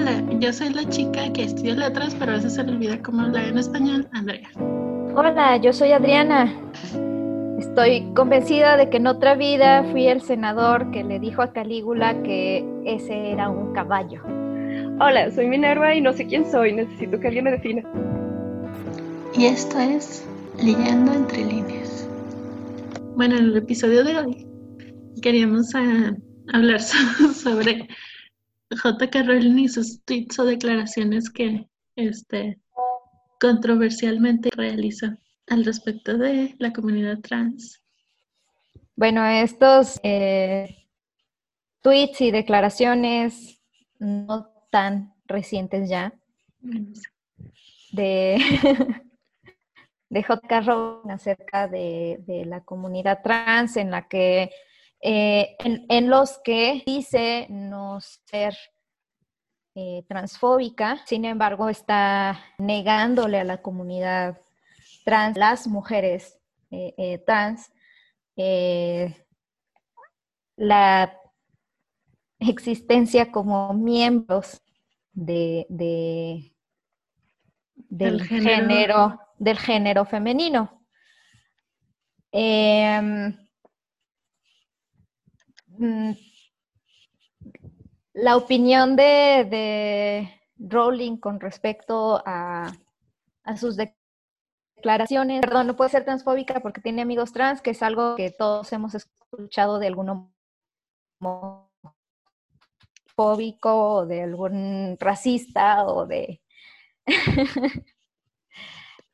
Hola, yo soy la chica que estudia letras, pero a veces se le olvida cómo hablar en español, Andrea. Hola, yo soy Adriana. Estoy convencida de que en otra vida fui el senador que le dijo a Calígula que ese era un caballo. Hola, soy Minerva y no sé quién soy, necesito que alguien me defina. Y esto es Leyendo entre líneas. Bueno, en el episodio de hoy queríamos ah, hablar sobre J.K. Rowling y sus tweets o declaraciones que este, controversialmente realiza al respecto de la comunidad trans. Bueno, estos eh, tweets y declaraciones no tan recientes ya de, de J.K. Rowling acerca de, de la comunidad trans en la que eh, en, los que dice no ser eh, transfóbica, sin embargo está negándole a la comunidad trans, las mujeres eh, trans, la existencia como miembros de, del género. del género femenino. Em, Mm, la opinión de, Rowling con respecto a, sus declaraciones, perdón, no puede ser transfóbica porque tiene amigos trans, que es algo que todos hemos escuchado de algún homofóbico o de algún racista o de...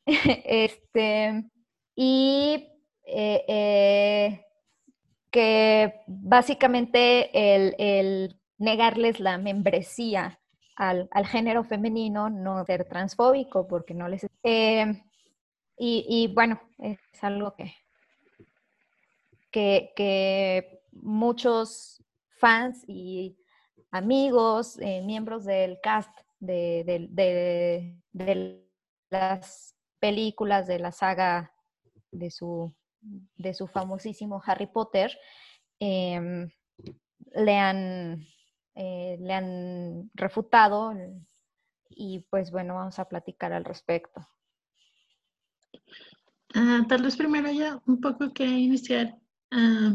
este, y eh, eh, que básicamente el, negarles la membresía al, género femenino no ser transfóbico porque no les... Eh, y, bueno, es algo que, que, muchos fans y amigos, eh, miembros del cast de, de, las películas de la saga de su de su famosísimo Harry Potter, em, le, han, eh, le han refutado y pues bueno, vamos a platicar al respecto. Ah, tal vez primero ya un poco que iniciar. Ah,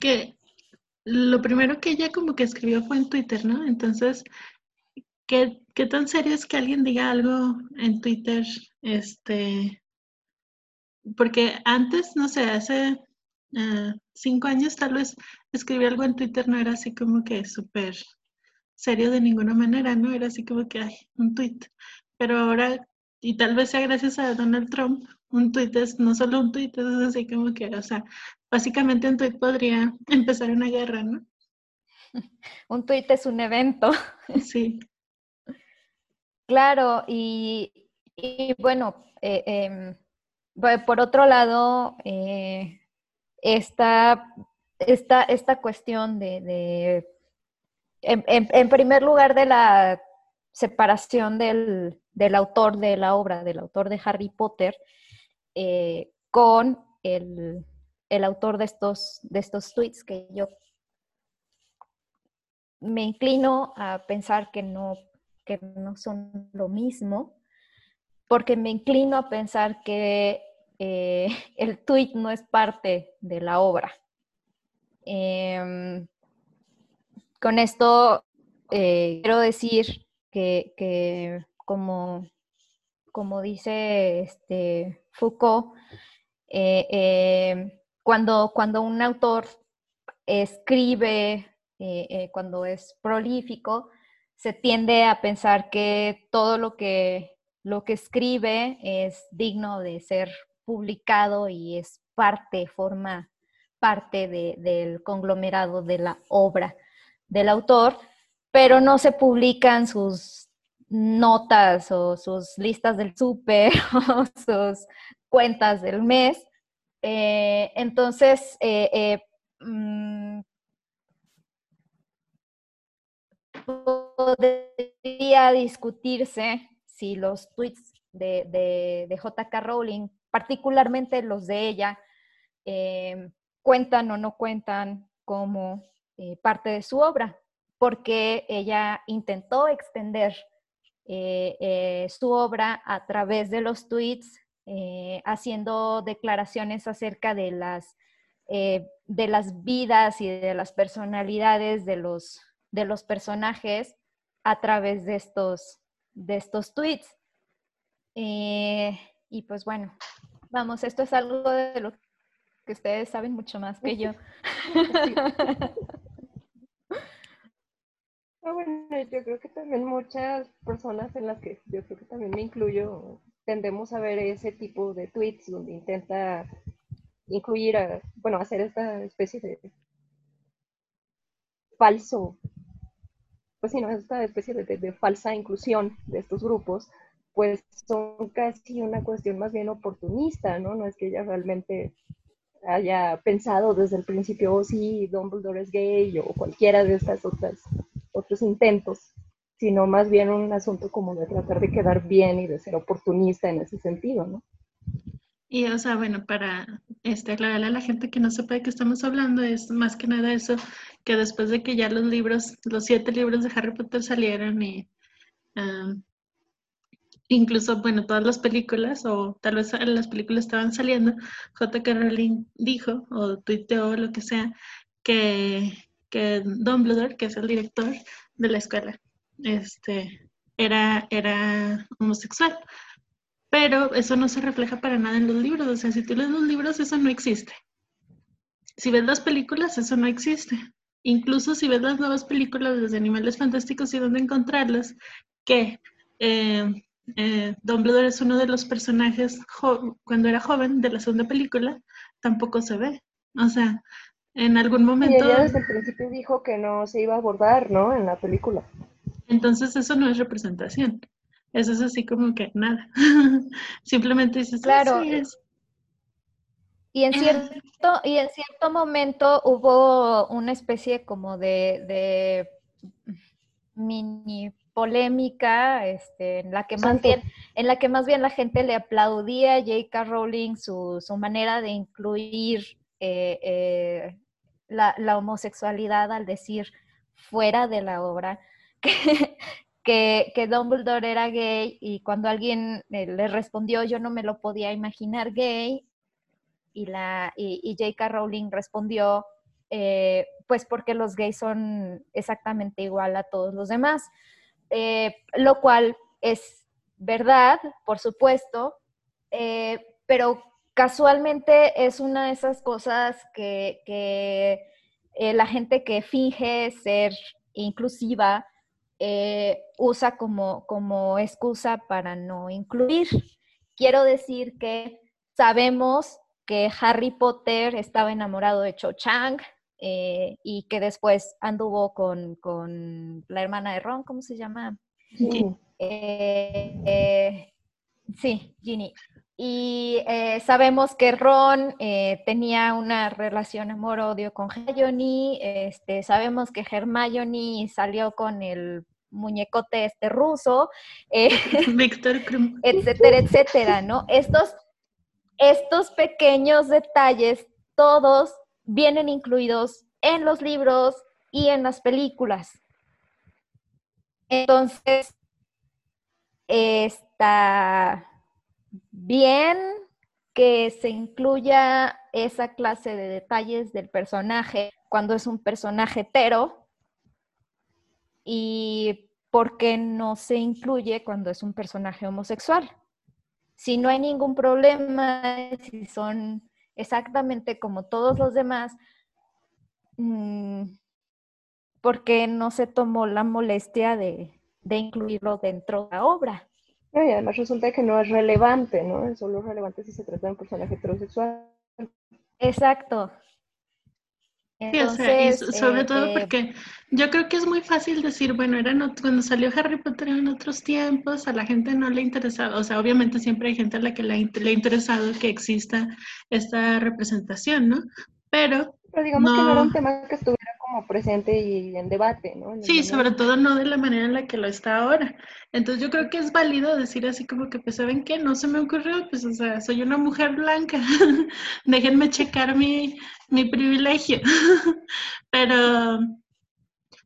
que lo primero que ella como que escribió fue en Twitter, ¿no? Entonces, ¿qué, ¿qué, tan serio es que alguien diga algo en Twitter este, porque antes, no sé, hace ah, cinco años tal vez escribir algo en Twitter no era así como que súper serio de ninguna manera, ¿no? Era así como que, hay un tweet. Pero ahora, y tal vez sea gracias a Donald Trump, un tweet es no solo un tweet, es así como que, o sea, básicamente un tweet podría empezar una guerra, ¿no? Un tweet es un evento. Sí. Claro, y, bueno, eh, em, por otro lado, eh, esta, esta, cuestión de, en, primer lugar, de la separación del, autor de la obra, del autor de Harry Potter, eh, con el, autor de estos, de estos tweets que yo me inclino a pensar que no, que no son lo mismo, porque me inclino a pensar que eh, el tweet no es parte de la obra. Em, con esto eh, quiero decir que, como, como, dice este Foucault, eh, cuando, cuando un autor escribe, cuando es prolífico, se tiende a pensar que todo lo que, lo que escribe es digno de ser publicado y es parte, forma parte del conglomerado de la obra del autor, pero no se publican sus notas o sus listas del súper o sus cuentas del mes. Eh, entonces, eh, eh, mm, podría discutirse si los tweets de, de, de JK Rowling particularmente los de ella, eh, cuentan o no cuentan como eh, parte de su obra. porque ella intentó extender eh, su obra a través de los tweets, haciendo declaraciones acerca de las, de las vidas y de las personalidades de los, de los personajes a través de estos, de estos tweets. Y pues bueno, vamos, esto es algo de lo que ustedes saben mucho más que yo. Ah, bueno, yo creo que también muchas personas en las que yo creo que también me incluyo, tendemos a ver ese tipo de tweets donde intenta incluir, a, bueno, hacer esta especie de falso, pues sí, no, esta especie de, de falsa inclusión de estos grupos, pues son casi una cuestión más bien oportunista, ¿no? No es que ella realmente haya pensado desde el principio, oh sí, Dumbledore es gay o cualquiera de estas otras otros intentos, sino más bien un asunto como de tratar de quedar bien y de ser oportunista en ese sentido, ¿no? Y, o sea, bueno, para este, aclararle a la gente que no sepa de qué estamos hablando, es más que nada eso, que después de que ya los libros, los siete libros de Harry Potter salieron y incluso, bueno, todas las películas, o tal vez las películas estaban saliendo, J.K. Rowling dijo, o tuiteó, lo que sea, que que Dumbledore, que es el director de la escuela, este, era, era homosexual. Pero eso no se refleja para nada en los libros. O sea, si tú lees los libros, eso no existe. Si ves las películas, eso no existe. Incluso si ves las nuevas películas de Animales Fantásticos y dónde encontrarlas, que eh, eh, Dumbledore es uno de los personajes cuando era joven de la segunda película, tampoco se ve. O sea, en algún momento. Y ella desde el principio dijo que no se iba a abordar, ¿no? En la película. Entonces eso no es representación. Eso es así como que nada. Simplemente dices, claro. es. Y en cierto, y en cierto momento hubo una especie como de, de mini polémica, este, en la que más bien, en la que más bien la gente le aplaudía a J.K. Rowling su, su manera de incluir eh, eh, la, homosexualidad al decir fuera de la obra que, que, Dumbledore era gay y cuando alguien eh, le respondió yo no me lo podía imaginar gay y, la, y, J.K. Rowling respondió eh, pues porque los gays son exactamente igual a todos los demás, eh, lo cual es verdad, por supuesto, pero casualmente es una de esas cosas que, eh, la gente que finge ser inclusiva eh, usa como, como excusa para no incluir. Quiero decir que sabemos que Harry Potter estaba enamorado de Cho Chang eh, y que después anduvo con, la hermana de Ron, ¿cómo se llama? sí, Ginny. Y eh, sabemos que Ron eh, tenía una relación amor-odio con Hermione. Este, sabemos que Hermione salió con el muñecote este ruso. Eh, etcétera, etcétera, ¿no? Estos, estos pequeños detalles, todos vienen incluidos en los libros y en las películas. Entonces, esta bien que se incluya esa clase de detalles del personaje cuando es un personaje hetero y por qué no se incluye cuando es un personaje homosexual. Si no hay ningún problema, si son exactamente como todos los demás, mm, ¿por qué no se tomó la molestia de, de incluirlo dentro de la obra? y además resulta que no es relevante, ¿no? Es solo relevante si se trata de un personaje heterosexual. Exacto. Sí, o sea, y sobre todo eh, porque yo creo que es muy fácil decir, bueno, eran cuando salió Harry Potter en otros tiempos, a la gente no le interesaba, o sea, obviamente siempre hay gente a la que le, ha interesado que exista esta representación, ¿no? Pero... Pero digamos que no era un tema que estuviera como presente y en debate, ¿no? sí, sobre todo no de la manera en la que lo está ahora. Entonces yo creo que es válido decir así como que, pues, ¿saben qué? No se me ocurrió, pues, o sea, soy una mujer blanca, déjenme checar mi, mi privilegio. pero,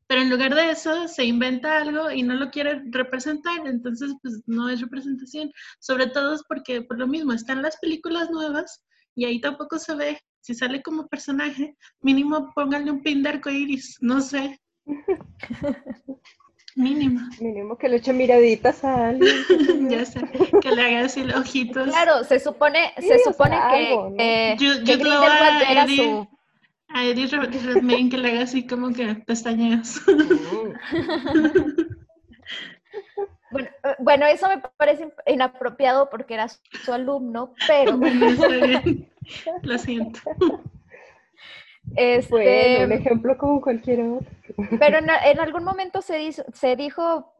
pero en lugar de eso se inventa algo y no lo quiere representar, entonces pues no es representación, sobre todo es porque por lo mismo están las películas nuevas y ahí tampoco se ve, si sale como personaje, mínimo pónganle un pin de arcoiris, no sé. Mínimo. Mínimo que le eche miraditas a alguien. ya sé, que le haga así los ojitos. Claro, se supone, se supone que, algo, ¿no? eh, Yo- que yo Grindelwald a era Eddie- su A Eddie Red- Redmayne que le haga así como que pestañeas. Bueno, eh, bueno, eso me parece in- inapropiado porque era su, su alumno, pero Bueno, está bien. Lo siento. este, Bueno, un ejemplo como cualquier otro. pero en, en algún momento se, dice- se dijo,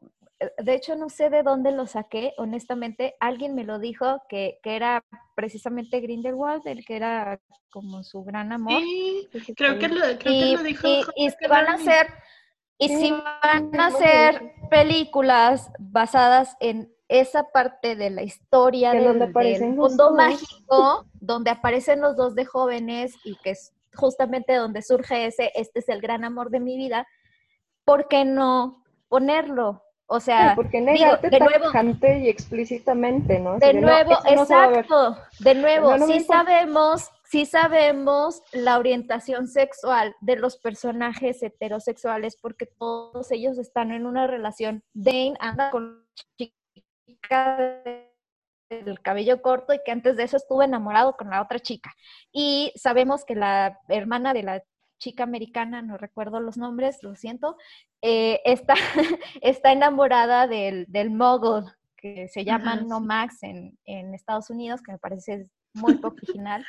de hecho no sé de dónde lo saqué, honestamente, alguien me lo dijo que, que era precisamente Grindelwald, el que era como su gran amor. Sí, creo que lo, creo que y, lo dijo. y- y si van a hacer y si van a hacer películas basadas en esa parte de la historia del, mundo mágico, donde aparecen los dos de jóvenes y que es justamente donde surge ese, este es el gran amor de mi vida, ¿por qué no ponerlo? O sea, ¿Por qué digo, negarte de nuevo, tajante y explícitamente, no? De nuevo, no exacto. De nuevo, No, sí sabemos, sí sabemos la orientación sexual de los personajes heterosexuales porque todos ellos están en una relación. Dane anda con una chica del cabello corto y que antes de eso estuvo enamorado con la otra chica. Y sabemos que la hermana de la chica americana, no recuerdo los nombres, lo siento, eh, está, está enamorada del, del mogul, que se llama Ajá, No. Max en, en Estados Unidos, que me parece muy poco original.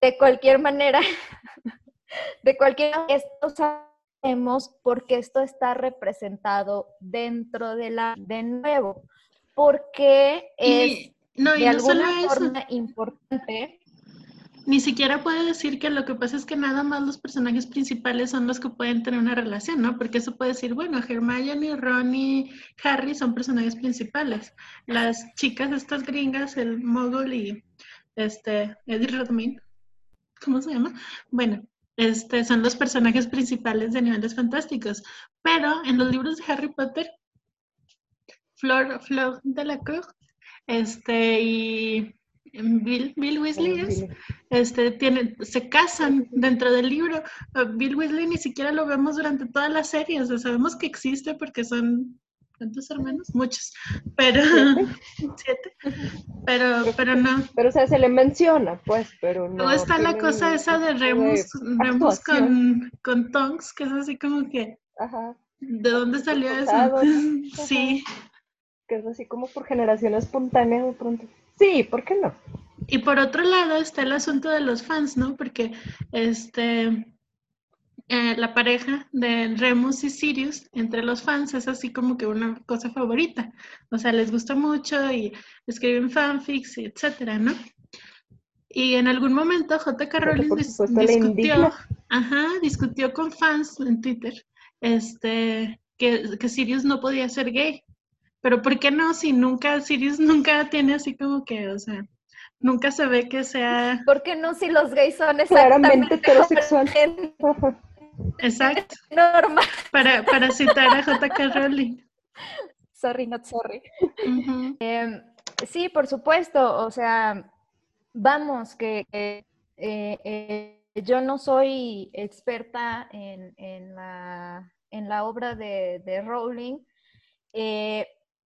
De cualquier manera, de cualquier esto sabemos porque esto está representado dentro de la de nuevo, porque es Y, no, y de no solo alguna forma importante. Ni siquiera puede decir que lo que pasa es que nada más los personajes principales son los que pueden tener una relación, ¿no? Porque eso puede decir, bueno, Hermione, Ron y Harry son personajes principales. Las chicas estas gringas, el Mogul y este Eddie Redmayne, ¿cómo se llama? Bueno, este son los personajes principales de Niveles Fantásticos. Pero en los libros de Harry Potter, Flor, Flor de la Cruz, este y Bill, Bill Weasley es, este, tienen, se casan dentro del libro. Uh, Bill Weasley ni siquiera lo vemos durante toda la serie, o sea, sabemos que existe porque son, ¿cuántos hermanos? Muchos, pero, siete, pero, pero no. Pero, o sea, se le menciona, pues, pero no. Luego está la tiene cosa esa de Remus, Remus actuación. con, con Tonks, que es así como que, Ajá, ¿de dónde salió eso? Forzado, ¿no? Que es así como por generación espontánea de pronto. Sí, ¿por qué no? Y por otro lado está el asunto de los fans, ¿no? Porque este eh, la pareja de Remus y Sirius entre los fans es así como que una cosa favorita. O sea, les gusta mucho y escriben fanfics, y etcétera, ¿no? Y en algún momento J.K. Rowling dis- discutió, ajá, discutió con fans en Twitter, este, que, que Sirius no podía ser gay. Pero ¿por qué no? Si nunca, Sirius nunca tiene así como que, o sea, nunca se ve que sea ¿Por qué no si los gays son Claramente exactamente heterosexual. gente Ajá. exacto normal? para, para citar a J.K. Rowling. Sorry, not sorry. Em, sí, por supuesto. O sea, vamos, que, que, eh, eh, yo no soy experta en, en la, en la obra de, de Rowling.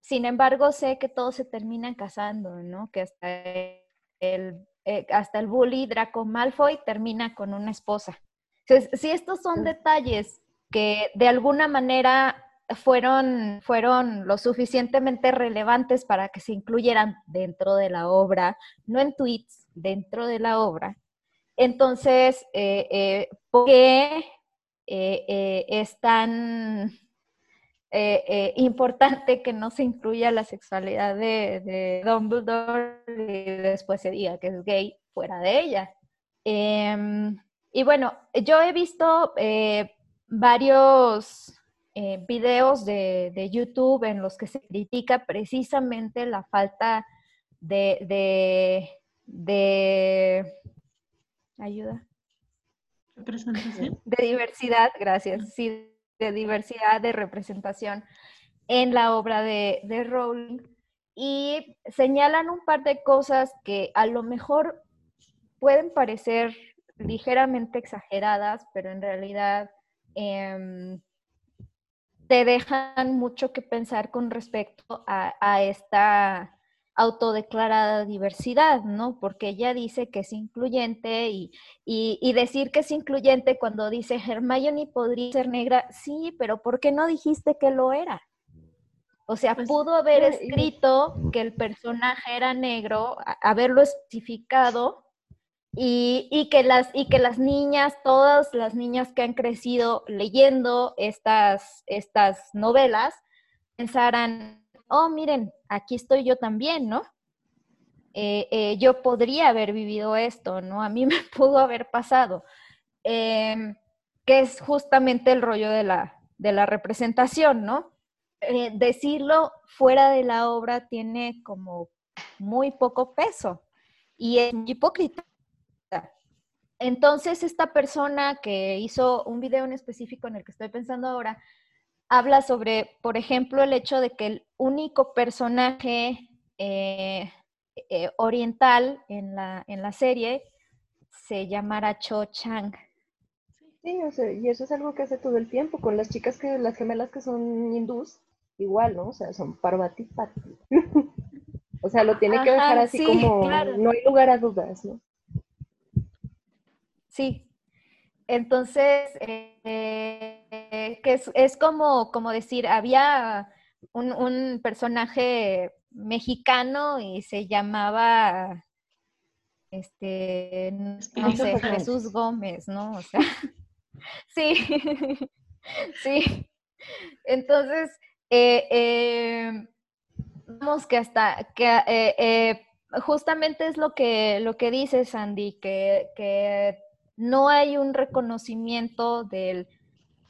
Sin embargo, sé que todos se terminan casando, ¿no? Que hasta el, eh, hasta el bully Draco Malfoy termina con una esposa. Entonces, si estos son detalles que de alguna manera fueron, fueron lo suficientemente relevantes para que se incluyeran dentro de la obra, no en tweets, dentro de la obra. Entonces, eh, eh, ¿por qué eh, eh, eh, importante que no se incluya la sexualidad de, de Dumbledore y después se diga que es gay fuera de ella? Em, y bueno, yo he visto eh, varios videos de, de YouTube en los que se critica precisamente la falta de, de, de ayuda, Representación. de diversidad, gracias, sí, de diversidad, de representación en la obra de, de Rowling y señalan un par de cosas que a lo mejor pueden parecer ligeramente exageradas, pero en realidad em, te dejan mucho que pensar con respecto a, esta autodeclarada diversidad, ¿no? Porque ella dice que es incluyente y, y, decir que es incluyente cuando dice Hermione podría ser negra, sí, pero ¿por qué no dijiste que lo era? O sea, pues, pudo haber escrito que el personaje era negro, haberlo especificado y, que las, y que las niñas, todas las niñas que han crecido leyendo estas, estas novelas, pensaran, oh, miren, aquí estoy yo también, ¿no? Eh, eh, yo podría haber vivido esto, ¿no? A mí me pudo haber pasado. Em, que es justamente el rollo de la, de la representación, ¿no? Eh, decirlo fuera de la obra tiene como muy poco peso y es hipócrita. Entonces, esta persona que hizo un video en específico en el que estoy pensando ahora, habla sobre, por ejemplo, el hecho de que el único personaje eh, eh, oriental en la, en la serie se llamara Cho Chang. Sí, y eso es algo que hace todo el tiempo con las chicas que, las gemelas que son hindús, igual, ¿no? O sea, son Parvati Pati. o sea, lo tiene que dejar así como, no hay lugar a dudas, ¿no? Sí. Entonces, eh, que es, como, como decir, había un, personaje mexicano y se llamaba este, no sé, Jesús Gómez, ¿no? O sea, sí, sí. Entonces, eh, eh, vamos que hasta que eh, justamente es lo que lo que dice Sandy, que, no hay un reconocimiento del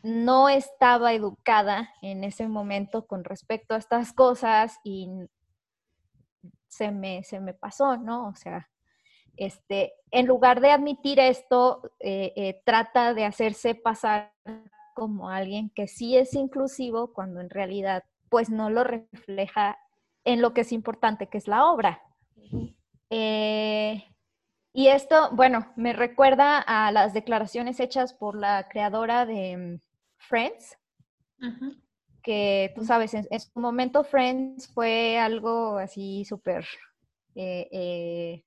no estaba educada en ese momento con respecto a estas cosas y se me, se me pasó, ¿no? O sea, este, en lugar de admitir esto, trata de hacerse pasar como alguien que sí es inclusivo cuando en realidad pues no lo refleja en lo que es importante, que es la obra. Eh, y esto, bueno, me recuerda a las declaraciones hechas por la creadora de mm, Friends, que tú sabes, en, su momento Friends fue algo así súper... Eh,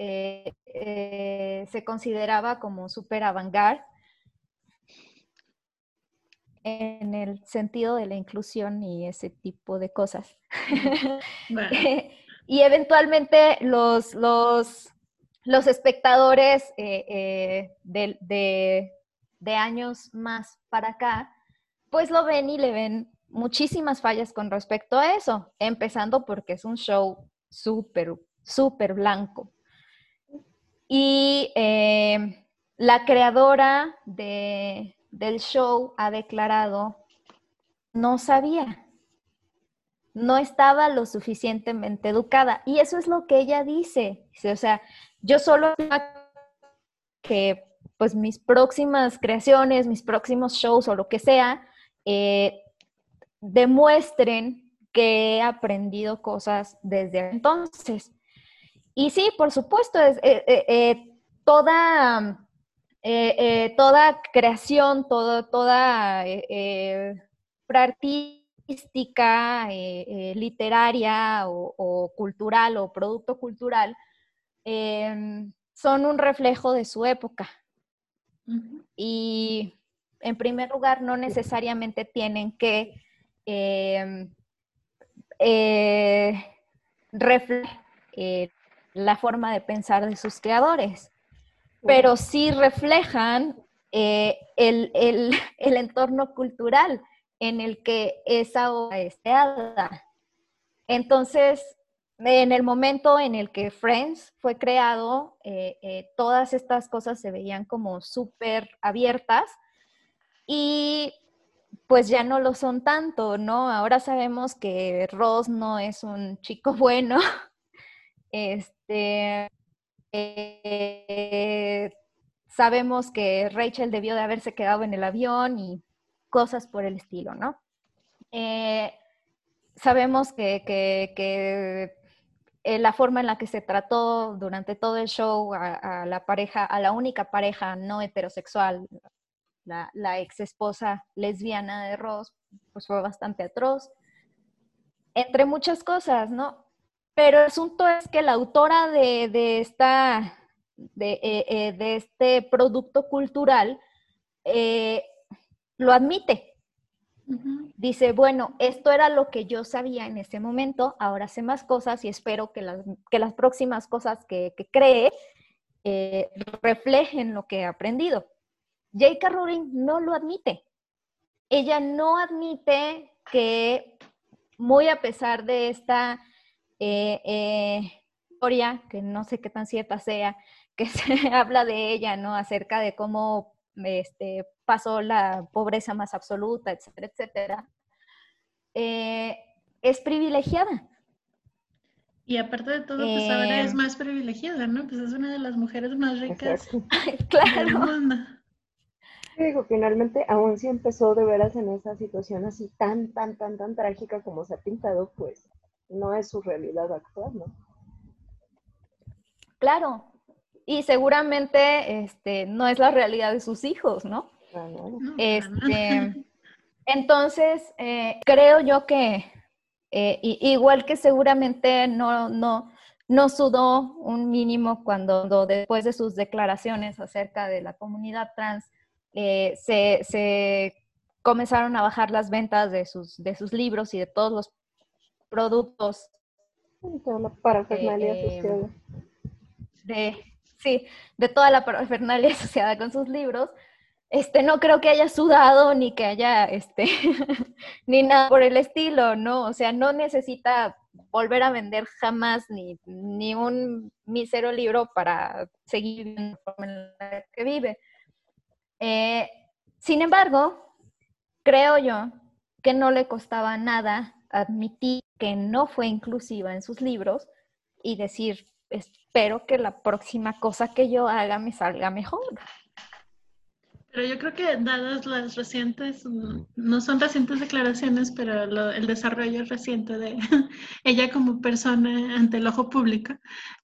eh, se consideraba como súper avant en el sentido de la inclusión y ese tipo de cosas. y eventualmente los, los, los espectadores eh, eh, de, años más para acá, pues lo ven y le ven muchísimas fallas con respecto a eso, empezando porque es un show súper, súper blanco. Y eh, la creadora de, del show ha declarado, no sabía, no estaba lo suficientemente educada. Y eso es lo que ella dice. O sea, yo solo que pues mis próximas creaciones, mis próximos shows o lo que sea, eh, demuestren que he aprendido cosas desde entonces. Y sí, por supuesto, es, eh, eh, toda toda creación, todo, toda eh, artística, literaria o, cultural o producto cultural em, son un reflejo de su época. Y en primer lugar, no necesariamente tienen que em, reflejar la forma de pensar de sus creadores. Pero sí reflejan eh, el, entorno cultural en el que esa obra es creada. Entonces, en el momento en el que Friends fue creado, eh, eh, todas estas cosas se veían como súper abiertas y pues ya no lo son tanto, ¿no? Ahora sabemos que Ross no es un chico bueno, este, eh, sabemos que Rachel debió de haberse quedado en el avión y cosas por el estilo, ¿no? Eh, sabemos que, eh, la forma en la que se trató durante todo el show a, la pareja, a la única pareja no heterosexual, la, ex esposa lesbiana de Ross, pues fue bastante atroz, entre muchas cosas, ¿no? Pero el asunto es que la autora de, esta, de, eh, de, este producto cultural lo admite. Dice, bueno, esto era lo que yo sabía en ese momento, ahora sé más cosas y espero que las, que las próximas cosas que, cree eh, reflejen lo que he aprendido. J.K. Rowling no lo admite. Ella no admite que, muy a pesar de esta eh, eh, historia, que no sé qué tan cierta sea, que se habla de ella, ¿no? Acerca de cómo este, pasó la pobreza más absoluta, etcétera, etcétera, eh, es privilegiada. Y aparte de todo, pues ahora es eh, más privilegiada, ¿no? Pues es una de las mujeres más ricas claro. del mundo. digo, finalmente, aún si empezó de veras en esa situación así tan, tan, tan, tan trágica como se ha pintado, pues no es su realidad actual, ¿no? Claro, y seguramente este, no es la realidad de sus hijos, ¿no? Este, entonces, eh, creo yo que eh, igual que seguramente no, no, no sudó un mínimo cuando después de sus declaraciones acerca de la comunidad trans eh, se, comenzaron a bajar las ventas de sus, de sus libros y de todos los productos. de, sí, de toda la parafernalia asociada con sus libros, este, no creo que haya sudado ni que haya, este, ni nada por el estilo, ¿no? O sea, no necesita volver a vender jamás ni, ni un mísero libro para seguir viviendo la forma en la que vive. Eh, sin embargo, creo yo que no le costaba nada admitir que no fue inclusiva en sus libros y decir, espero que la próxima cosa que yo haga me salga mejor. Pero yo creo que dadas las recientes, no son recientes declaraciones, pero el desarrollo reciente de ella como persona ante el ojo público,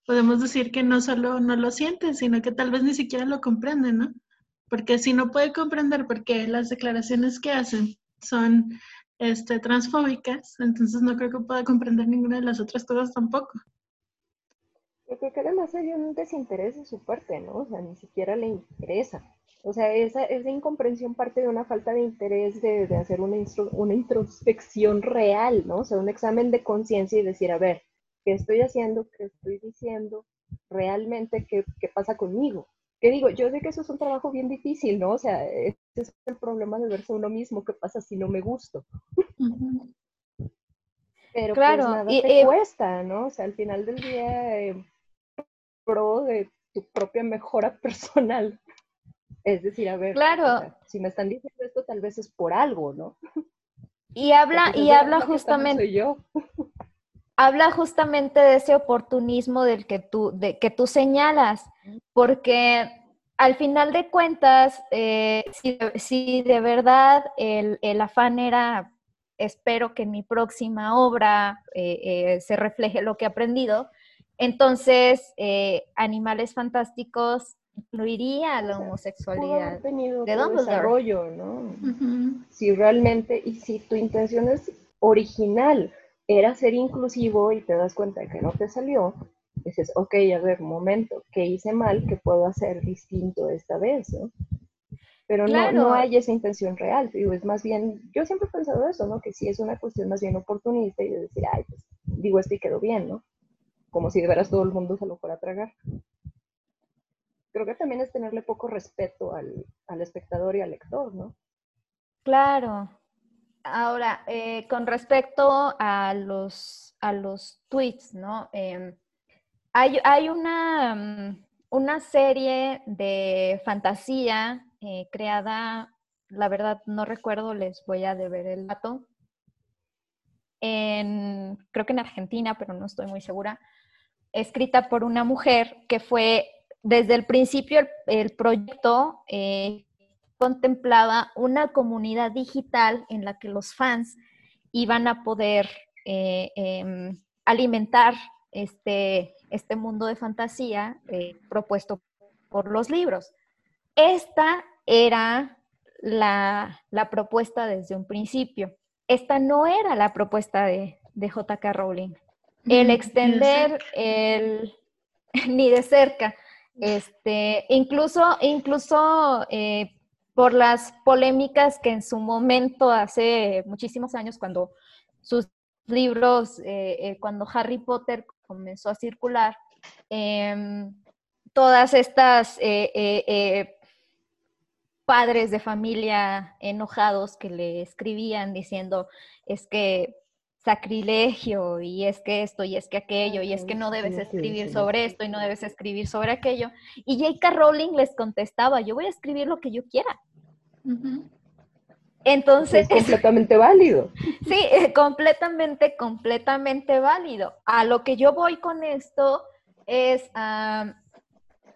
podemos decir que no solo no lo siente, sino que tal vez ni siquiera lo comprende, ¿no? Porque si no puede comprender porque las declaraciones que hacen son este, transfóbicas, entonces no creo que pueda comprender ninguna de las otras cosas tampoco. Yo creo que además hay un desinterés de su parte, ¿no? O sea, ni siquiera le interesa. O sea, esa, esa incomprensión parte de una falta de interés de, de hacer una, una introspección real, ¿no? O sea, un examen de conciencia y decir, a ver, ¿qué estoy haciendo? ¿Qué estoy diciendo? ¿Realmente qué, qué pasa conmigo? ¿Qué digo? Yo sé que eso es un trabajo bien difícil, ¿no? O sea, ese es el problema de verse uno mismo. ¿Qué pasa si no me gusto? Pero pues, claro, pues nada y, te eh, cuesta, ¿no? O sea, al final del día, eh, pro de tu propia mejora personal. Es decir, a ver, claro. si me están diciendo esto, tal vez es por algo, ¿no? Y habla, y habla justamente. Yo. habla justamente de ese oportunismo del que tú, de, que tú señalas, porque al final de cuentas, eh, si, de verdad el, el, afán era, espero que en mi próxima obra eh, eh, se refleje lo que he aprendido, entonces Animales Fantásticos incluiría la homosexualidad tenido de desarrollo, ¿no? Si realmente, y si tu intención es original, era ser inclusivo y te das cuenta de que no te salió, dices, ok, a ver, un momento, ¿qué hice mal? ¿Qué puedo hacer distinto esta vez? ¿no? Pero no, no hay esa intención real, digo, es más bien, yo siempre he pensado eso, ¿no? Que sí es una cuestión más bien oportunista y de decir, ay, pues digo esto y quedó bien, ¿no? Como si de veras todo el mundo se lo fuera a tragar creo que también es tenerle poco respeto al, espectador y al lector, ¿no? Claro. Ahora, eh, con respecto a los, a los tweets, ¿no? Em, hay, una, mm, una, serie de fantasía eh, creada, la verdad no recuerdo, les voy a deber el dato, en, creo que en Argentina, pero no estoy muy segura, escrita por una mujer que fue desde el principio el, proyecto eh, contemplaba una comunidad digital en la que los fans iban a poder eh, em, alimentar este, este mundo de fantasía eh, propuesto por los libros. Esta era la, propuesta desde un principio. Esta no era la propuesta de, de JK Rowling. El extender el ni de cerca. Este, incluso, incluso eh, por las polémicas que en su momento, hace muchísimos años, cuando sus libros, eh, eh, cuando Harry Potter comenzó a circular, em, todas estas padres de familia enojados que le escribían diciendo, es que sacrilegio y es que esto y es que aquello y es que no debes escribir sobre esto y no debes escribir sobre aquello. Y J.K. Rowling les contestaba, yo voy a escribir lo que yo quiera. Entonces... Es completamente válido. Sí, completamente, completamente válido. A lo que yo voy con esto es,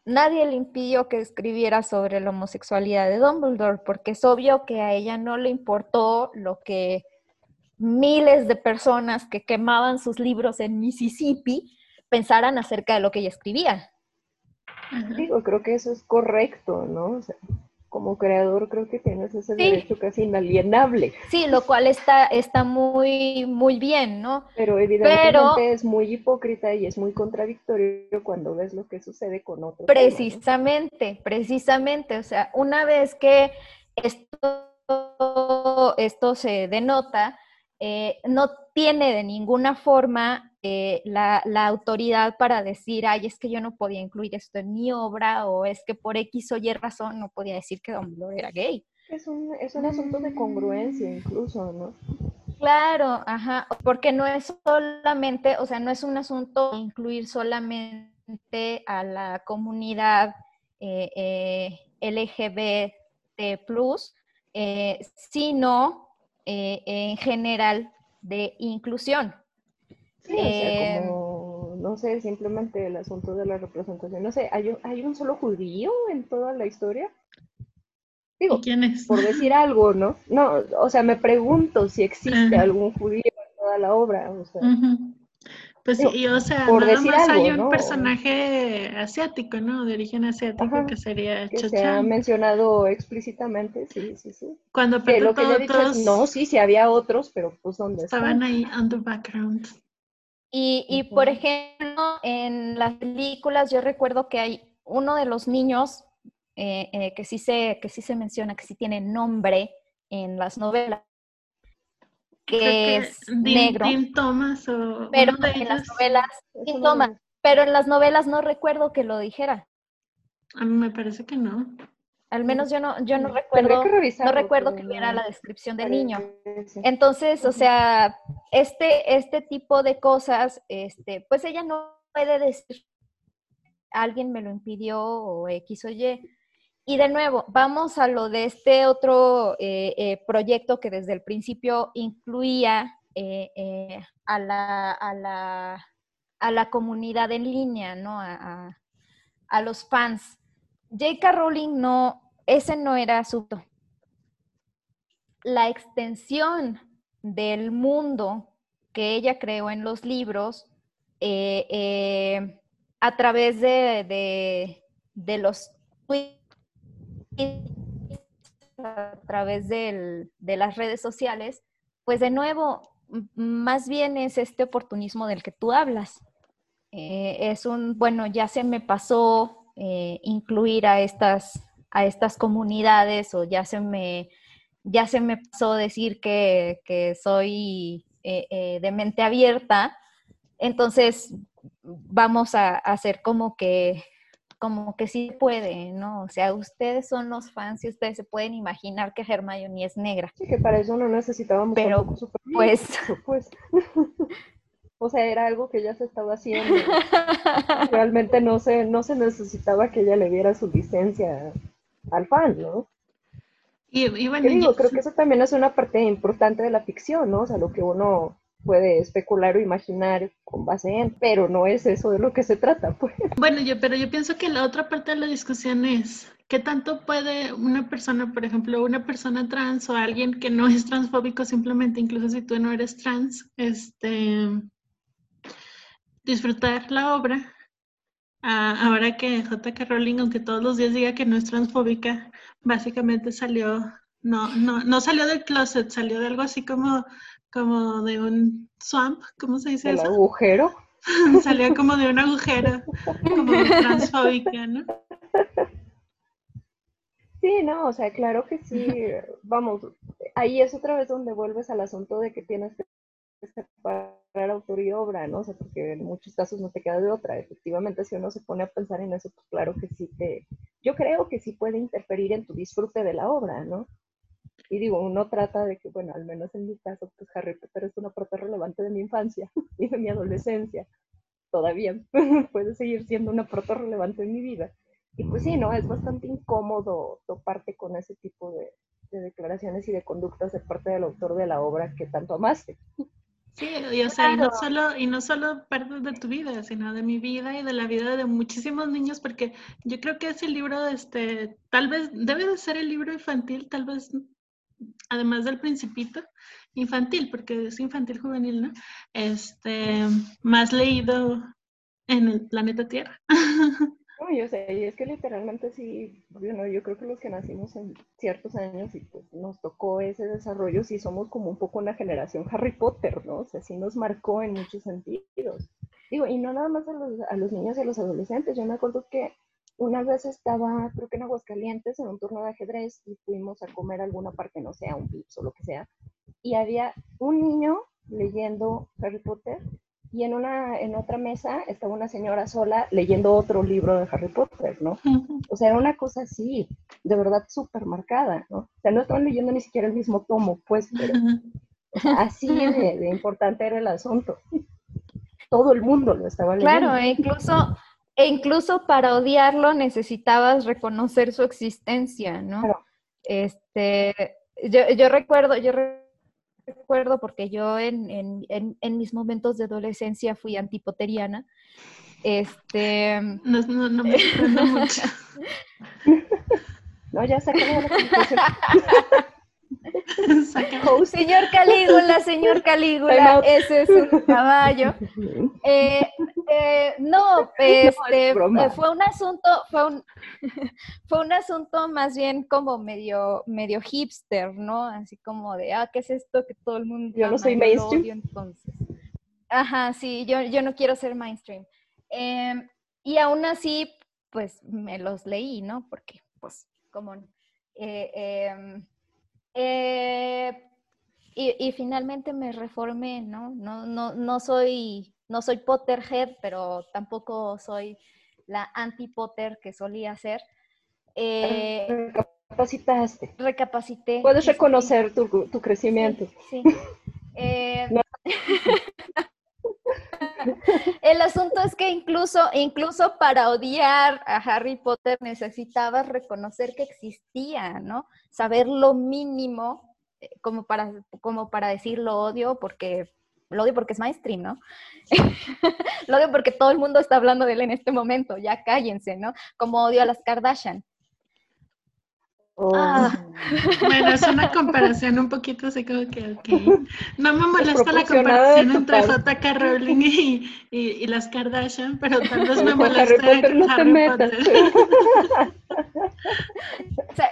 nadie le impidió que escribiera sobre la homosexualidad de Dumbledore, porque es obvio que a ella no le importó lo que miles de personas que quemaban sus libros en Mississippi pensaran acerca de lo que ella escribía. Digo, creo que eso es correcto, ¿no? como creador creo que tienes ese derecho casi inalienable. Sí, lo cual está, está muy, muy bien, ¿no? Pero evidentemente es muy hipócrita y es muy contradictorio cuando ves lo que sucede con otros. Precisamente, precisamente. O sea, una vez que esto, esto se denota, eh, no tiene de ninguna forma eh, la, autoridad para decir, ay, es que yo no podía incluir esto en mi obra, o es que por X o Y razón no podía decir que Dumbledore era gay. Es un, es un asunto de congruencia incluso, ¿no? Claro, ajá, porque no es solamente, o sea, no es un asunto de incluir solamente a la comunidad eh, LGBT, sino eh, en general de inclusión. Sí, o sea, eh, como, no sé, simplemente el asunto de la representación. No sé, ¿hay un, ¿hay un solo judío en toda la historia? Digo, quién es? Por decir algo, ¿no? No, o sea, me pregunto si existe algún judío en toda la obra. O sea. Pues sí, o sea, nada más hay un personaje asiático, ¿no? De origen asiático que sería que se ha mencionado explícitamente, sí, sí, sí. Cuando que lo que no, sí, sí había otros, pero pues ¿dónde estaban? ahí on the background. Y, y por ejemplo, en las películas yo recuerdo que hay uno de los niños eh, eh, que, sí se, que sí se menciona, que sí tiene nombre en las novelas, que, es negro. Thomas o pero en las novelas, Thomas, pero en las novelas no recuerdo que lo dijera. A mí me parece que no. Al menos yo no, yo no recuerdo, no recuerdo que viera la descripción de niño. Entonces, o sea, este, este tipo de cosas, este, pues ella no puede decir, alguien me lo impidió o X o Y. Y de nuevo, vamos a lo de este otro eh, eh, proyecto que desde el principio incluía eh, a, la, a, la, a, la, comunidad en línea, ¿no? A, a los fans. J.K. Rowling no, ese no era asunto. La extensión del mundo que ella creó en los libros a través de, de, de los a través de las redes sociales, pues de nuevo, más bien es este oportunismo del que tú hablas. Eh, es un, bueno, ya se me pasó eh, incluir a estas, a estas comunidades o ya se me, ya se me pasó decir que, soy eh, de mente abierta. Entonces, vamos a hacer como que como que sí puede, ¿no? O sea, ustedes son los fans y ustedes se pueden imaginar que Hermione es negra. Sí, que para eso no necesitábamos Pero, pues... pues. o sea, era algo que ya se estaba haciendo. Realmente no se, no se necesitaba que ella le diera su licencia al fan, ¿no? Y, bueno, digo, creo que eso también es una parte importante de la ficción, ¿no? O sea, lo que uno puede especular o imaginar con base en, pero no es eso de lo que se trata, pues. Bueno, yo, pero yo pienso que la otra parte de la discusión es ¿qué tanto puede una persona, por ejemplo, una persona trans o alguien que no es transfóbico simplemente, incluso si tú no eres trans, este, disfrutar la obra? Ah, ahora que J.K. Rowling, aunque todos los días diga que no es transfóbica, básicamente salió, no, no, no salió del closet, salió de algo así como, como de un swamp, ¿cómo se dice ¿El eso? agujero? Salió como de un agujero, como transfóbica, ¿no? Sí, no, o sea, claro que sí, vamos, ahí es otra vez donde vuelves al asunto de que tienes que separar autor y obra, ¿no? O sea, porque en muchos casos no te queda de otra. Efectivamente, si uno se pone a pensar en eso, pues claro que sí te, yo creo que sí puede interferir en tu disfrute de la obra, ¿no? Y digo, uno trata de que, bueno, al menos en mi caso, pues Harry Potter es una parte relevante de mi infancia y de mi adolescencia. Todavía puede seguir siendo una parte relevante en mi vida. Y pues sí, ¿no? Es bastante incómodo toparte con ese tipo de, de declaraciones y de conductas de parte del autor de la obra que tanto amaste. Sí, y, o sea, y no solo, y no solo parte de tu vida, sino de mi vida y de la vida de muchísimos niños, porque yo creo que ese libro, este, tal vez debe de ser el libro infantil, tal vez, además del principito, infantil, porque es infantil juvenil, ¿no? Este, más leído en el planeta Tierra. No, yo sé, y es que literalmente sí, bueno, yo creo que los que nacimos en ciertos años y pues nos tocó ese desarrollo, sí somos como un poco una generación Harry Potter, ¿no? O sea, sí nos marcó en muchos sentidos. Digo, y no nada más a los, a los niños y a los adolescentes, yo me acuerdo que una vez estaba, creo que en Aguascalientes, en un turno de ajedrez y fuimos a comer alguna parte, no sé, a un pips o lo que sea, y había un niño leyendo Harry Potter y en, una, en otra mesa estaba una señora sola leyendo otro libro de Harry Potter, ¿no? O sea, era una cosa así, de verdad súper marcada, ¿no? O sea, no estaban leyendo ni siquiera el mismo tomo, pues, pero sea, así de, de, importante era el asunto. Todo el mundo lo estaba leyendo. Claro, e incluso, e incluso para odiarlo necesitabas reconocer su existencia, ¿no? Claro. Este, yo, yo recuerdo, yo recuerdo porque yo en, en, en, en, mis momentos de adolescencia fui antipoteriana. Este... No, no, no me mucho. no, ya saqué la señor Calígula, señor Calígula, ese es un caballo. Eh, eh, no, este, no, fue un asunto, fue un, fue un asunto más bien como medio, medio hipster, ¿no? Así como de, ah, ¿qué es esto que todo el mundo? Yo no soy mainstream. Entonces. Ajá, sí, yo, yo no quiero ser mainstream. Eh, y aún así, pues me los leí, ¿no? Porque, pues, como eh, y, y, finalmente me reformé, ¿no? No, no, no, soy, no soy Potterhead, pero tampoco soy la anti-Potter que solía ser. Eh, Recapacitaste. Recapacité. Puedes reconocer tu, tu, crecimiento. Sí. sí. Eh, no. El asunto es que incluso, incluso para odiar a Harry Potter necesitabas reconocer que existía, ¿no? Saber lo mínimo eh, como para, como para decir lo odio porque lo odio porque es mainstream, ¿no? lo odio porque todo el mundo está hablando de él en este momento, ya cállense, ¿no? Como odio a las Kardashian. Oh. Ah. Bueno, es una comparación un poquito así como que, ok. No me molesta la comparación entre J.K. Rowling y, y, y, las Kardashian, pero tal vez me molesta Harry Potter. No Harry Potter. o sea,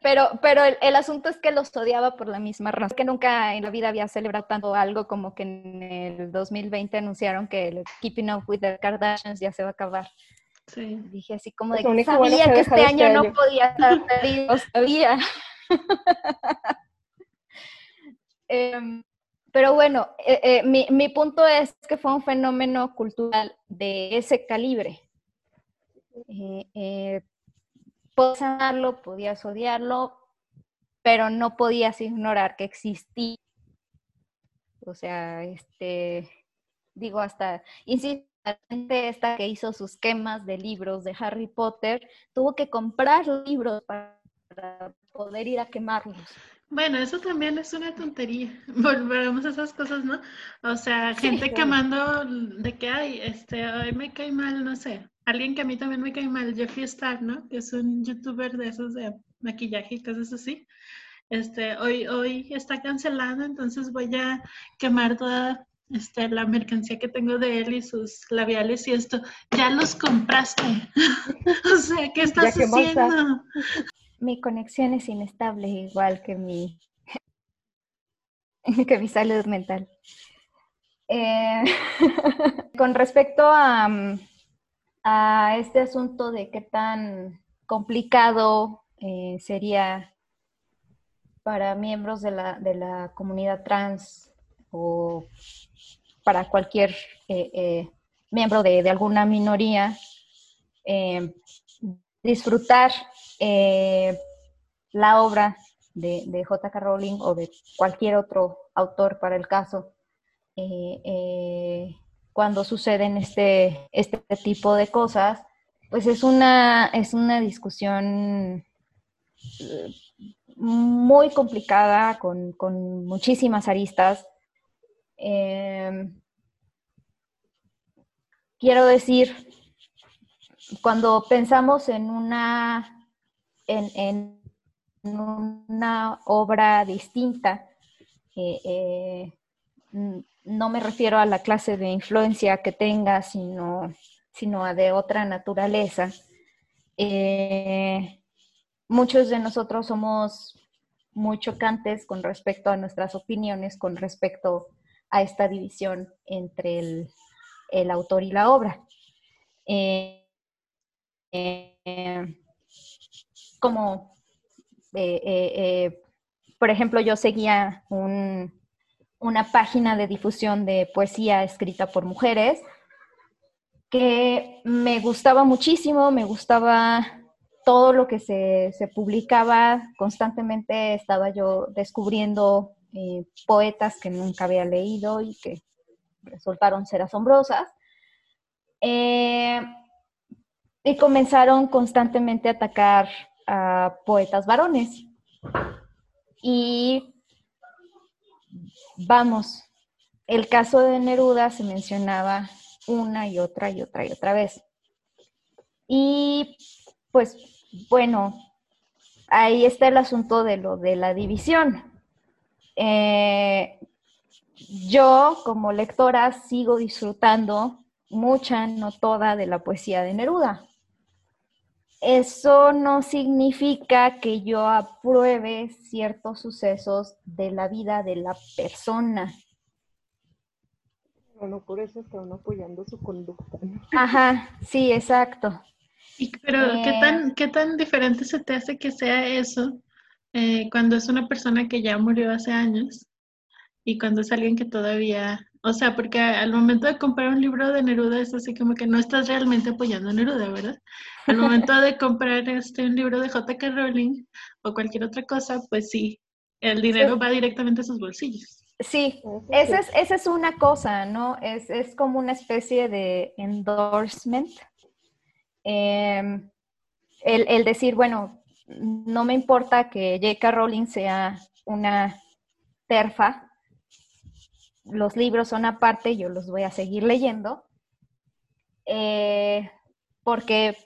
pero, pero el, el, asunto es que los odiaba por la misma razón, que nunca en la vida había celebrado tanto algo como que en el 2020 anunciaron que el Keeping Up with the Kardashians ya se va a acabar. Sí. Dije así como de que sabía que, que este, año este año no podía estar perdido, sabía. eh, pero bueno, eh, eh, mi, mi, punto es que fue un fenómeno cultural de ese calibre. Eh, podías amarlo, podías odiarlo, pero no podías ignorar que existía. O sea, este, digo, hasta, insisto, gente esta que hizo sus quemas de libros de Harry Potter tuvo que comprar libros para poder ir a quemarlos. Bueno, eso también es una tontería. Volvemos a esas cosas, ¿no? O sea, gente sí, quemando de que, ay, este, ay, me cae mal, no sé, alguien que a mí también me cae mal, Jeffree Star, ¿no? Que es un youtuber de esos de maquillaje y cosas así. Este, hoy, hoy está cancelado, entonces voy a quemar toda este, la mercancía que tengo de él y sus labiales y esto. Ya los compraste. o sea, ¿qué estás haciendo? Mi conexión es inestable, igual que mi, que mi salud mental. Eh, con respecto a, a, este asunto de qué tan complicado eh, sería para miembros de la, de la, comunidad trans o para cualquier eh, miembro de, alguna minoría disfrutar la obra de, de J.K. Rowling o de cualquier otro autor para el caso, eh, eh, cuando suceden este, este tipo de cosas, pues es una, es una discusión eh, muy complicada, con, con muchísimas aristas. Quiero decir, cuando pensamos en una, en, en una obra distinta, eh, no me refiero a la clase de influencia que tenga, sino, sino a de otra naturaleza. Eh, muchos de nosotros somos muy chocantes con respecto a nuestras opiniones, con respecto a esta división entre el, autor y la obra. Eh, eh, como, por ejemplo, yo seguía un, una página de difusión de poesía escrita por mujeres que me gustaba muchísimo, me gustaba todo lo que se, publicaba, constantemente estaba yo descubriendo eh, poetas que nunca había leído y que resultaron ser asombrosas. Eh, y comenzaron constantemente a atacar a poetas varones. Y Vamos, el caso de Neruda se mencionaba una y otra y otra y otra vez. Y pues bueno, ahí está el asunto de lo de la división. Eh, yo como lectora sigo disfrutando mucha, no toda, de la poesía de Neruda eso no significa que yo apruebe ciertos sucesos de la vida de la persona. Bueno, por eso está uno apoyando su conducta. Ajá, sí, exacto. pero, ¿qué, eh, tan, ¿qué tan diferente se te hace que sea eso eh, cuando es una persona que ya murió hace años y cuando es alguien que todavía o sea, porque al momento de comprar un libro de Neruda es así como que no estás realmente apoyando a Neruda, ¿verdad? Al momento de comprar este un libro de J.K. Rowling o cualquier otra cosa, pues sí, el dinero va directamente a sus bolsillos. Sí, esa es, esa es una cosa, ¿no? Es, es como una especie de endorsement. Em, el, el decir, bueno, no me importa que J.K. Rowling sea una terfa, los libros son aparte, yo los voy a seguir leyendo, eh, porque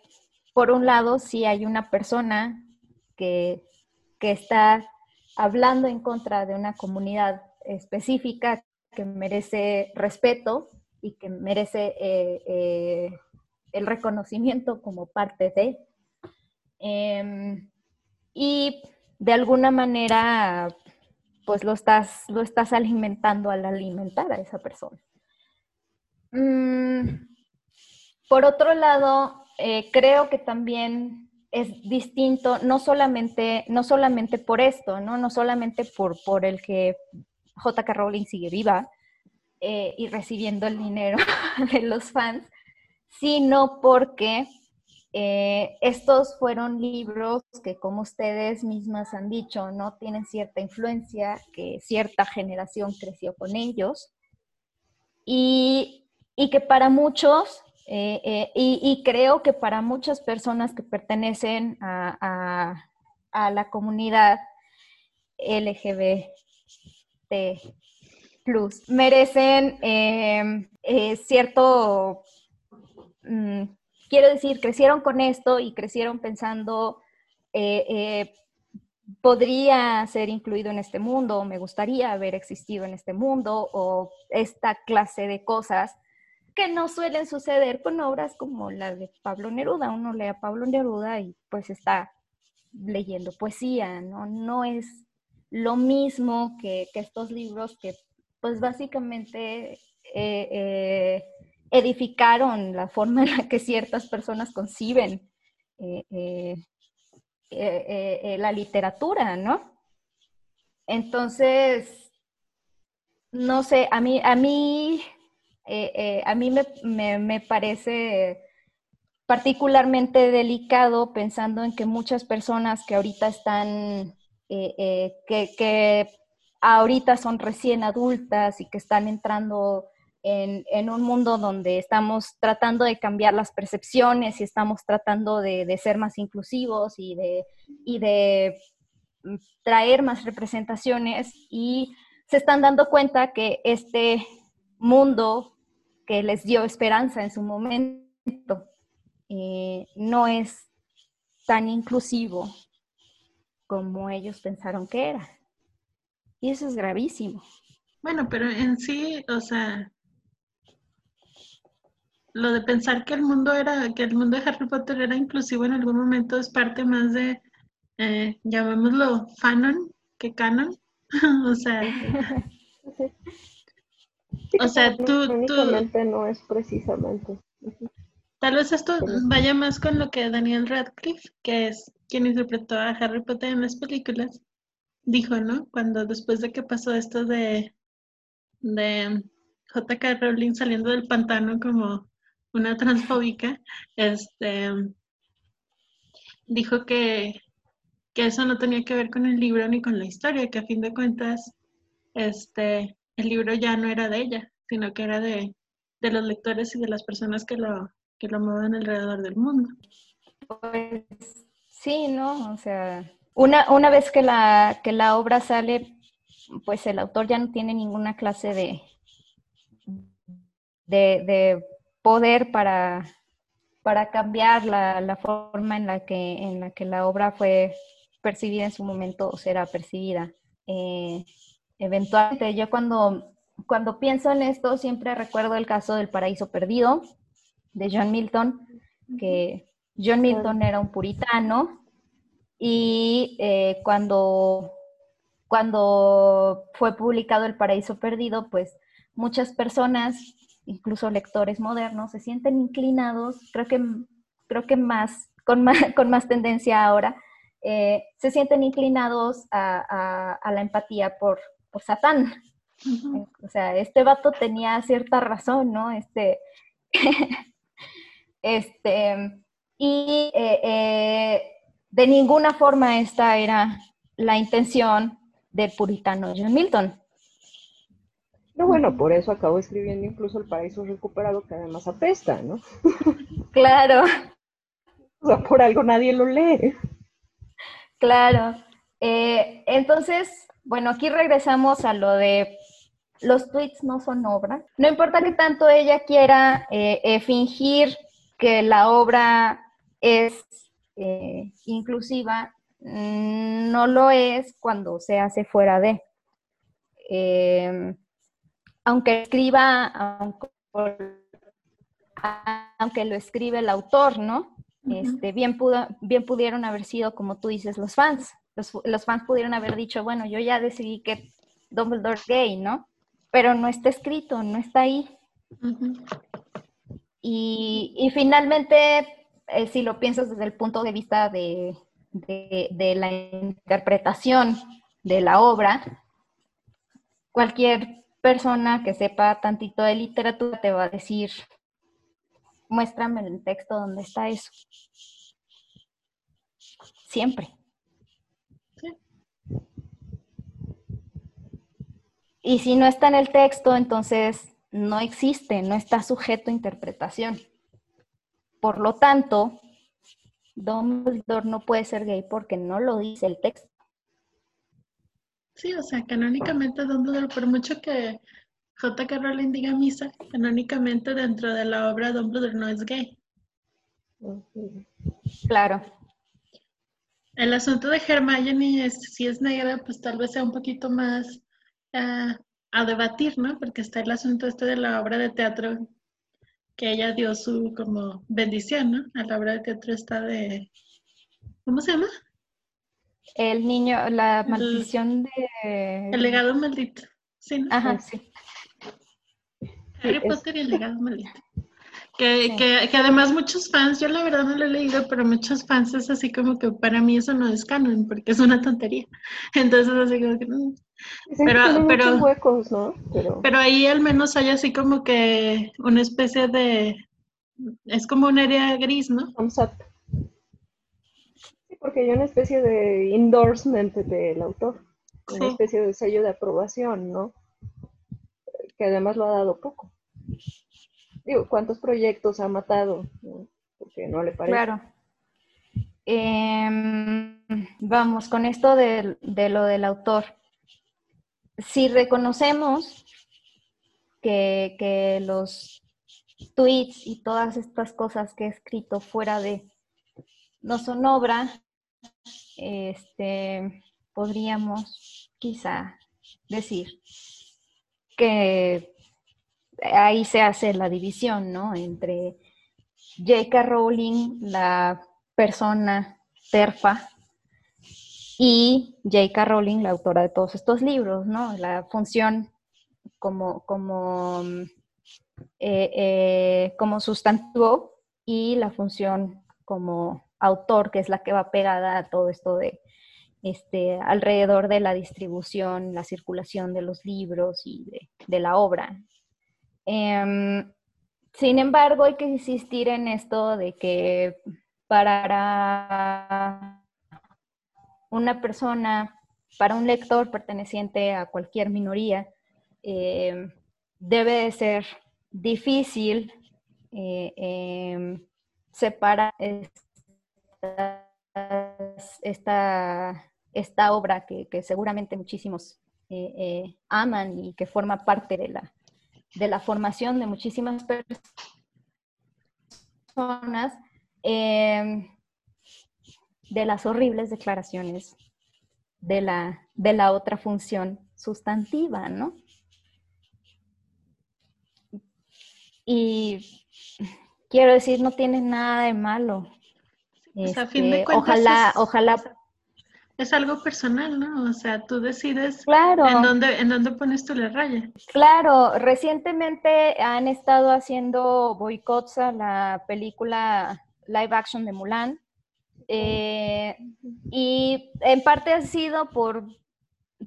por un lado sí hay una persona que, está hablando en contra de una comunidad específica que merece respeto y que merece eh, eh, el reconocimiento como parte de. Em, y de alguna manera pues lo estás, lo estás alimentando al alimentar a esa persona. Mm, por otro lado, eh, creo que también es distinto, no solamente, no solamente por esto, ¿no? no solamente por, por el que J.K. Rowling sigue viva eh, y recibiendo el dinero de los fans, sino porque eh, estos fueron libros que, como ustedes mismas han dicho, no tienen cierta influencia, que cierta generación creció con ellos. Y, que para muchos, eh, eh, y, creo que para muchas personas que pertenecen a, la comunidad LGBT, merecen cierto... Mm, quiero decir, crecieron con esto y crecieron pensando, eh, eh, podría ser incluido en este mundo, me gustaría haber existido en este mundo, o esta clase de cosas que no suelen suceder con obras como la de Pablo Neruda. Uno lee a Pablo Neruda y pues está leyendo poesía, ¿no? No es lo mismo que, estos libros que pues básicamente eh, edificaron la forma en la que ciertas personas conciben eh, la literatura, ¿no? Entonces, no sé, a mí, a mí, a mí me parece particularmente delicado pensando en que muchas personas que ahorita están, eh, eh, que, ahorita son recién adultas y que están entrando en, un mundo donde estamos tratando de cambiar las percepciones y estamos tratando de, ser más inclusivos y de, y de mm, traer más representaciones y se están dando cuenta que este mundo que les dio esperanza en su momento eh, no es tan inclusivo como ellos pensaron que era. Y eso es gravísimo. Bueno, pero en sí, o sea, lo de pensar que el mundo era, que el mundo de Harry Potter era inclusivo en algún momento es parte más de, eh, llamémoslo fanon que canon. o sea, o sea, tú, tú... no es precisamente. Tal vez esto vaya más con lo que Daniel Radcliffe, que es quien interpretó a Harry Potter en las películas, dijo, ¿no? Cuando después de que pasó esto de, de J.K. Rowling saliendo del pantano como una transfóbica, este, dijo que, que eso no tenía que ver con el libro ni con la historia, que a fin de cuentas, este, el libro ya no era de ella, sino que era de, de los lectores y de las personas que lo, que lo mueven alrededor del mundo. Pues sí, ¿no? O sea, una, una vez que la, que la obra sale, pues el autor ya no tiene ninguna clase de, de, poder para, para cambiar la, forma en la, que, en la que la obra fue percibida en su momento o será percibida. Eh, eventualmente, yo cuando, cuando pienso en esto siempre recuerdo el caso del paraíso perdido, de John Milton, que John Milton era un puritano y eh, cuando, cuando fue publicado El Paraíso Perdido, pues muchas personas, incluso lectores modernos, se sienten inclinados, creo que, creo que más, con, más, con más tendencia ahora, eh, se sienten inclinados a, la empatía por, por Satán. O sea, este vato tenía cierta razón, ¿no? Este, Este, y eh, eh, de ninguna forma esta era la intención del puritano John Milton. No, bueno, por eso acabo escribiendo incluso El Paraíso Recuperado, que además apesta, ¿no? Claro. o sea, por algo nadie lo lee. Claro. Eh, entonces, bueno, aquí regresamos a lo de los tweets no son obra. No importa que tanto ella quiera fingir que la obra es eh, inclusiva, mm, no lo es cuando se hace fuera de. Aunque escriba, aunque, lo escribe el autor, ¿no? este, bien, pudo, bien pudieron haber sido, como tú dices, los fans. Los, fans pudieron haber dicho, bueno, yo ya decidí que Dumbledore es gay, ¿no? Pero no está escrito, no está ahí. Y, finalmente, eh, si lo piensas desde el punto de vista de, la interpretación de la obra, cualquier persona que sepa tantito de literatura te va a decir, muéstrame el texto donde está eso. Siempre. Y si no está en el texto, entonces no existe, no está sujeto a interpretación. Por lo tanto, Dumbledore no puede ser gay porque no lo dice el texto. Sí, o sea, canónicamente Dumbledore, por mucho que J.K. Rowling diga misa, canónicamente dentro de la obra Dumbledore no es gay. Claro. El asunto de Hermione es si es negra, pues tal vez sea un poquito más ah, a debatir, ¿no? Porque está el asunto este de la obra de teatro que ella dio su como bendición, ¿no? A la obra de teatro está de ¿cómo se llama? El niño, la maldición de El legado maldito. Sí, ¿no? Ajá, sí. Harry Potter y el legado maldito. Que, que, que, además muchos fans, yo la verdad no lo he leído, pero muchos fans es así como que para mí eso no es canon, porque es una tontería. Entonces así como que... No. Pero, pero, huecos, ¿no? pero, pero ahí al menos hay así como que una especie de... Es como un área gris, ¿no? Sí, porque hay una especie de endorsement del autor, una especie de sello de aprobación, ¿no? Que además lo ha dado poco. Digo, ¿cuántos proyectos ha matado? Porque no le parece. Claro. Em, vamos, con esto de, lo del autor. Si reconocemos que, los tweets y todas estas cosas que he escrito fuera de no son obra, este, podríamos quizá decir que ahí se hace la división, ¿no? Entre J.K. Rowling, la persona terfa, y J.K. Rowling, la autora de todos estos libros, ¿no? La función como, como, eh, eh, como sustantivo y la función como autor, que es la que va pegada a todo esto de este, alrededor de la distribución, la circulación de los libros y de, la obra. Em, sin embargo, hay que insistir en esto de que para una persona, para un lector perteneciente a cualquier minoría, em, debe de ser difícil eh, em, separar esta, esta, obra que, seguramente muchísimos eh, eh, aman y que forma parte de la, de la formación de muchísimas personas, em, de las horribles declaraciones de la, de la otra función sustantiva, ¿no? Y quiero decir, no tiene nada de malo. A fin de este, ojalá, ojalá es algo personal, ¿no? O sea, tú decides en, dónde, en dónde pones tú la raya. Claro, recientemente han estado haciendo boicots a la película live action de Mulan. Eh, y en parte ha sido por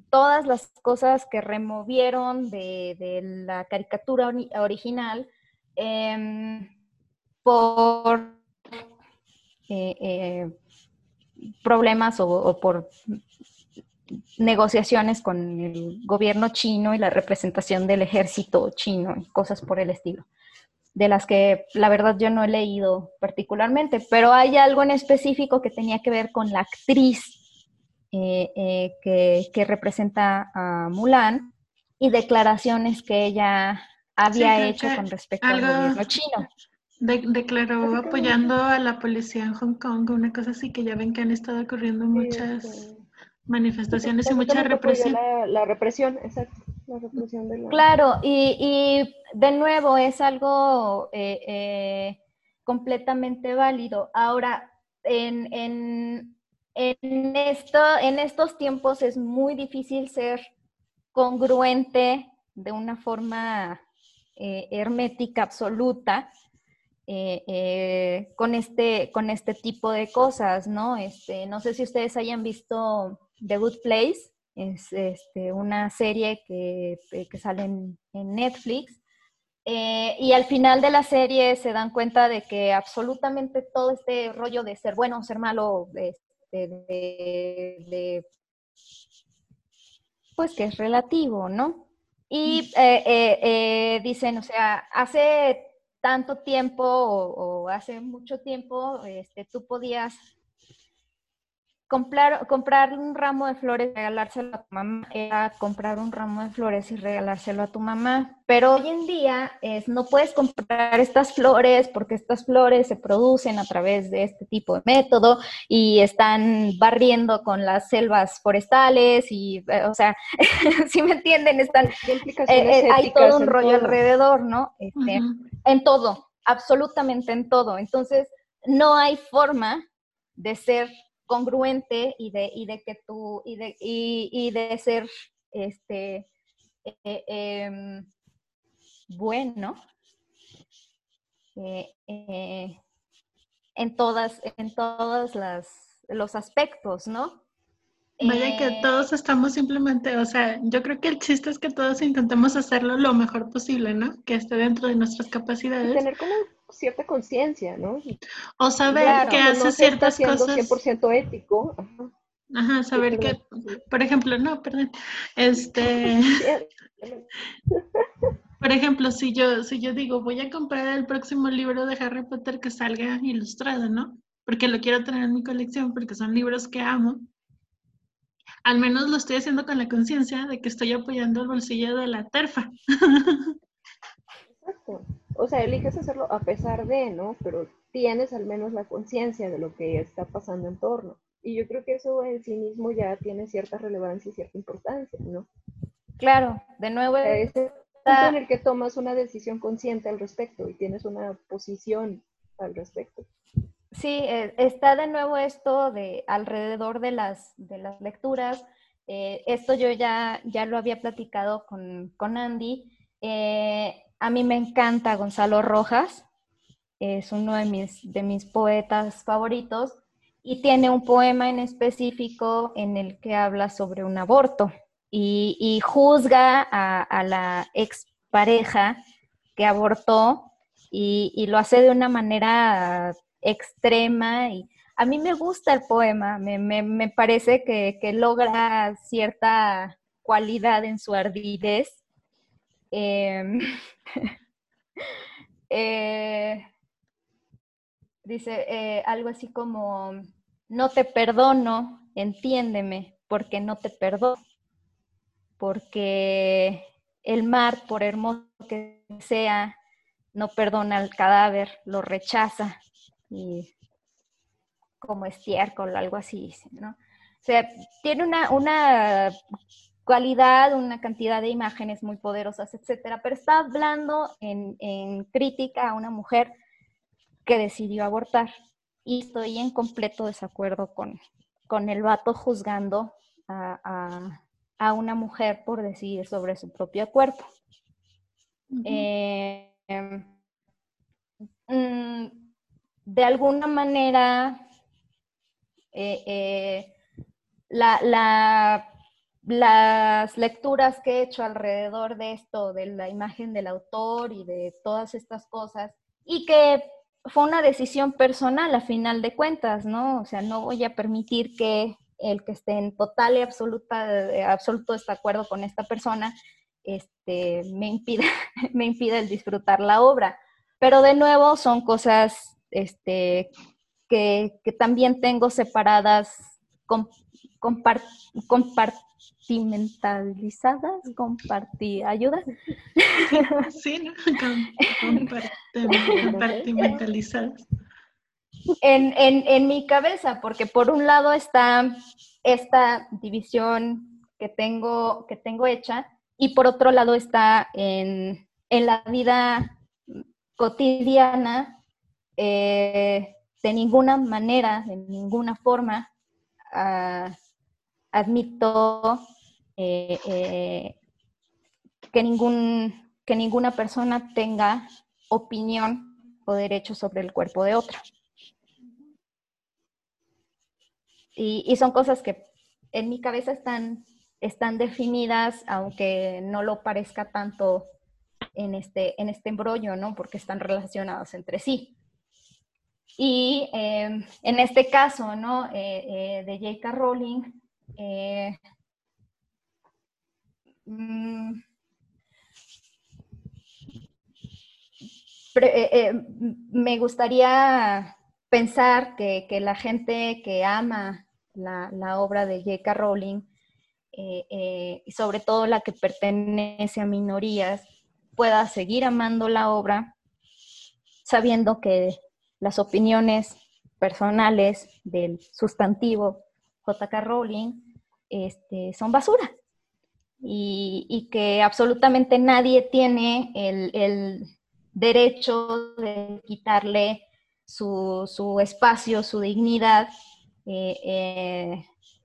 todas las cosas que removieron de, la caricatura original em, por eh, eh, problemas o, por negociaciones con el gobierno chino y la representación del ejército chino y cosas por el estilo, de las que la verdad yo no he leído particularmente, pero hay algo en específico que tenía que ver con la actriz eh, eh, que, representa a Mulan y declaraciones que ella había hecho con respecto al gobierno chino declaró apoyando a la policía en Hong Kong, una cosa así que ya ven que han estado ocurriendo muchas manifestaciones y mucha represión. La, represión, exacto. La represión de la... Claro, y, de nuevo es algo eh, eh, completamente válido. Ahora, en, en, en, esto, en estos tiempos es muy difícil ser congruente de una forma eh, hermética absoluta eh, eh, con, este, con este tipo de cosas, ¿no? Este, no sé si ustedes hayan visto The Good Place, es este, una serie que, eh, que sale en, Netflix. y al final de la serie se dan cuenta de que absolutamente todo este rollo de ser bueno o ser malo, este, de, pues que es relativo, ¿no? Y dicen, o sea, hace tanto tiempo o, hace mucho tiempo este, tú podías comprar, comprar un ramo de flores y regalárselo a tu mamá era comprar un ramo de flores y regalárselo a tu mamá. Pero hoy en día es, no puedes comprar estas flores porque estas flores se producen a través de este tipo de método y están barriendo con las selvas forestales y, eh, o sea, si me entienden, están, eh, eh, hay todo un rollo alrededor, ¿no? Este, en todo, absolutamente en todo. Entonces, no hay forma de ser congruente y de, y de que tú, y de, y, de ser este, eh, em, bueno eh, eh, en todas, en todos las, los aspectos, ¿no? Vaya que todos estamos simplemente, o sea, yo creo que el chiste es que todos intentemos hacerlo lo mejor posible, ¿no? Que esté dentro de nuestras capacidades. tener como cierta conciencia, ¿no? O saber que hace ciertas cosas. 100% ético. Ajá. saber que, por ejemplo, no, perdón, este, por ejemplo, si yo, si yo digo, voy a comprar el próximo libro de Harry Potter que salga ilustrado, ¿no? Porque lo quiero tener en mi colección, porque son libros que amo. Al menos lo estoy haciendo con la conciencia de que estoy apoyando el bolsillo de la terfa. Exacto o sea, eliges hacerlo a pesar de, ¿no? Pero tienes al menos la conciencia de lo que está pasando en torno. Y yo creo que eso en sí mismo ya tiene cierta relevancia y cierta importancia, ¿no? Claro, de nuevo. Es el punto en el que tomas una decisión consciente al respecto y tienes una posición al respecto. Sí, eh, está de nuevo esto de alrededor de las, de las lecturas. Eh, esto yo ya, ya lo había platicado con, con Andy. Eh, a mí me encanta Gonzalo Rojas, es uno de mis, de mis poetas favoritos y tiene un poema en específico en el que habla sobre un aborto y, juzga a, la expareja que abortó y, lo hace de una manera extrema y a mí me gusta el poema, me, parece que, que, logra cierta cualidad en su ardidez. Em, Eh, dice eh, algo así como, no te perdono, entiéndeme, porque no te perdono, porque el mar, por hermoso que sea, no perdona al cadáver, lo rechaza, y como estiércol, algo así ¿no? O sea, tiene una, una una cantidad de imágenes muy poderosas, etcétera, pero está hablando en, crítica a una mujer que decidió abortar. Y estoy en completo desacuerdo con, con el vato juzgando a, una mujer por decidir sobre su propio cuerpo. Eh, mm, de alguna manera, eh, eh, la, las lecturas que he hecho alrededor de esto, de la imagen del autor y de todas estas cosas, y que fue una decisión personal a final de cuentas, ¿no? O sea, no voy a permitir que el que esté en total y absoluta, absoluto desacuerdo con esta persona, este, me impida, me impida el disfrutar la obra. Pero de nuevo son cosas este, que, que también tengo separadas, compartimentalizadas, compartir, ¿ayuda? Sí, ¿no? compartimentalizadas. En, en, en mi cabeza, porque por un lado está esta división que tengo, que tengo hecha y por otro lado está en, en la vida cotidiana, eh, de ninguna manera, de ninguna forma, uh, admito eh, eh, que, ningún, que ninguna persona tenga opinión o derecho sobre el cuerpo de otra. Y, son cosas que en mi cabeza están, están definidas, aunque no lo parezca tanto en este, en este embrollo, ¿no? Porque están relacionados entre sí. Y eh, en este caso, ¿no? de J.K. Rowling, mm, eh, eh, me gustaría pensar que, la gente que ama la, obra de J.K. Rowling, eh, y sobre todo la que pertenece a minorías, pueda seguir amando la obra, sabiendo que las opiniones personales del sustantivo J.K. Rowling este, son basura y, que absolutamente nadie tiene el, derecho de quitarle su, espacio, su dignidad eh, eh,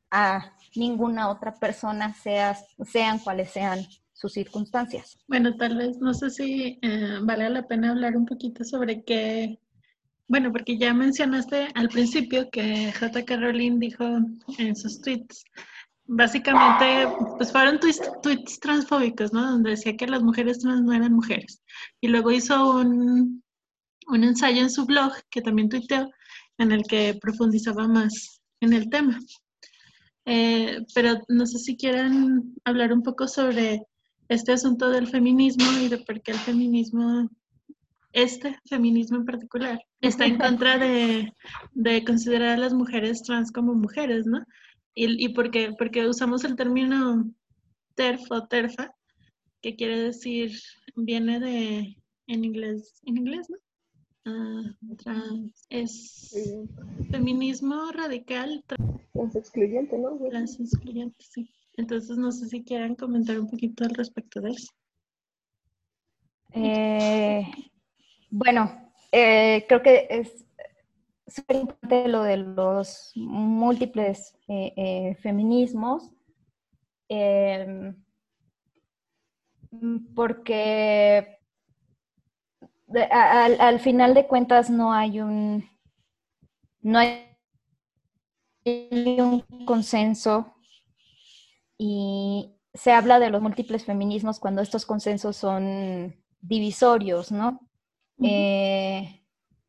a ninguna otra persona, sean cuales sean sus circunstancias. Bueno, tal vez, no sé si eh, vale la pena hablar un poquito sobre qué, bueno, porque ya mencionaste al principio que J.K. Rowling dijo en sus tweets básicamente, pues fueron tweets, transfóbicos, ¿no? Donde decía que las mujeres trans no eran mujeres. Y luego hizo un, un ensayo en su blog, que también tuiteó, en el que profundizaba más en el tema. Eh, pero no sé si quieren hablar un poco sobre este asunto del feminismo y de por qué el feminismo, este feminismo en particular, está en contra de, de considerar a las mujeres trans como mujeres, ¿no? ¿Y, y por qué? Porque usamos el término TERF o TERFA, que quiere decir, viene de, en inglés, en inglés, ¿no? Uh, trans, es feminismo radical. Trans excluyente, ¿no? Trans excluyente, sí. Entonces, no sé si quieran comentar un poquito al respecto de eso. Eh, bueno, eh, creo que es súper importante lo de los múltiples eh, eh, feminismos, em, porque al, final de cuentas no hay un no hay un consenso y se habla de los múltiples feminismos cuando estos consensos son divisorios, ¿no?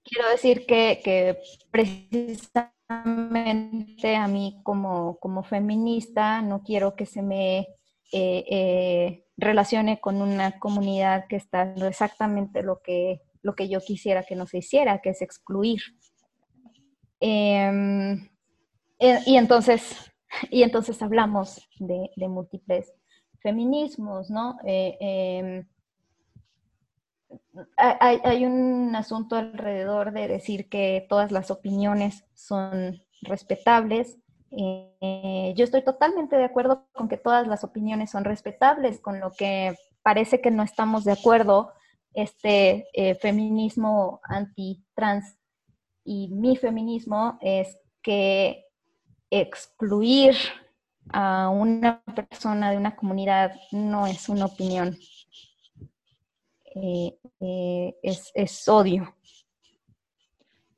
Quiero decir que, precisamente a mí como, feminista no quiero que se me eh, eh, relacione con una comunidad que está haciendo exactamente lo que, lo que yo quisiera que no se hiciera, que es excluir. Em, eh, y, entonces, y entonces hablamos de, de múltiples feminismos, ¿no? Em, hay, un asunto alrededor de decir que todas las opiniones son respetables. Eh, yo estoy totalmente de acuerdo con que todas las opiniones son respetables, con lo que parece que no estamos de acuerdo este eh, feminismo anti-trans y mi feminismo es que excluir a una persona de una comunidad no es una opinión, eh, eh, es, odio.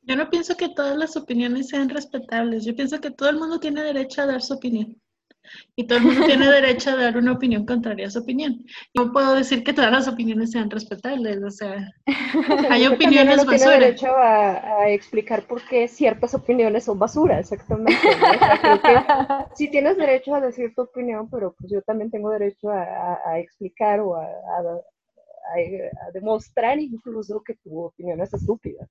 Yo no pienso que todas las opiniones sean respetables. Yo pienso que todo el mundo tiene derecho a dar su opinión. Y todo el mundo tiene derecho a dar una opinión contraria a su opinión. No puedo decir que todas las opiniones sean respetables, o sea, hay opiniones basura. Tiene derecho a, explicar por qué ciertas opiniones son basura, exactamente. sí tienes derecho a decir tu opinión, pero pues yo también tengo derecho a, explicar o a, a, demostrar incluso que tu opinión es estúpida.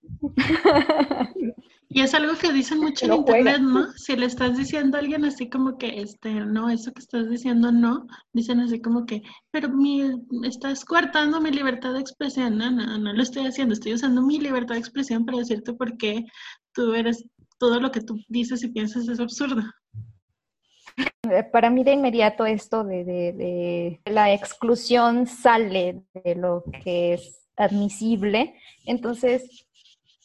Y es algo que dicen mucho en internet, ¿no? Si le estás diciendo a alguien así como que, este, no, eso que estás diciendo no, dicen así como que, pero mi, estás coartando mi libertad de expresión. No, no, no lo estoy haciendo, estoy usando mi libertad de expresión para decirte por qué tú eres, todo lo que tú dices y piensas es absurdo. Eh, para mí de inmediato esto de, la exclusión sale de lo que es admisible. Entonces,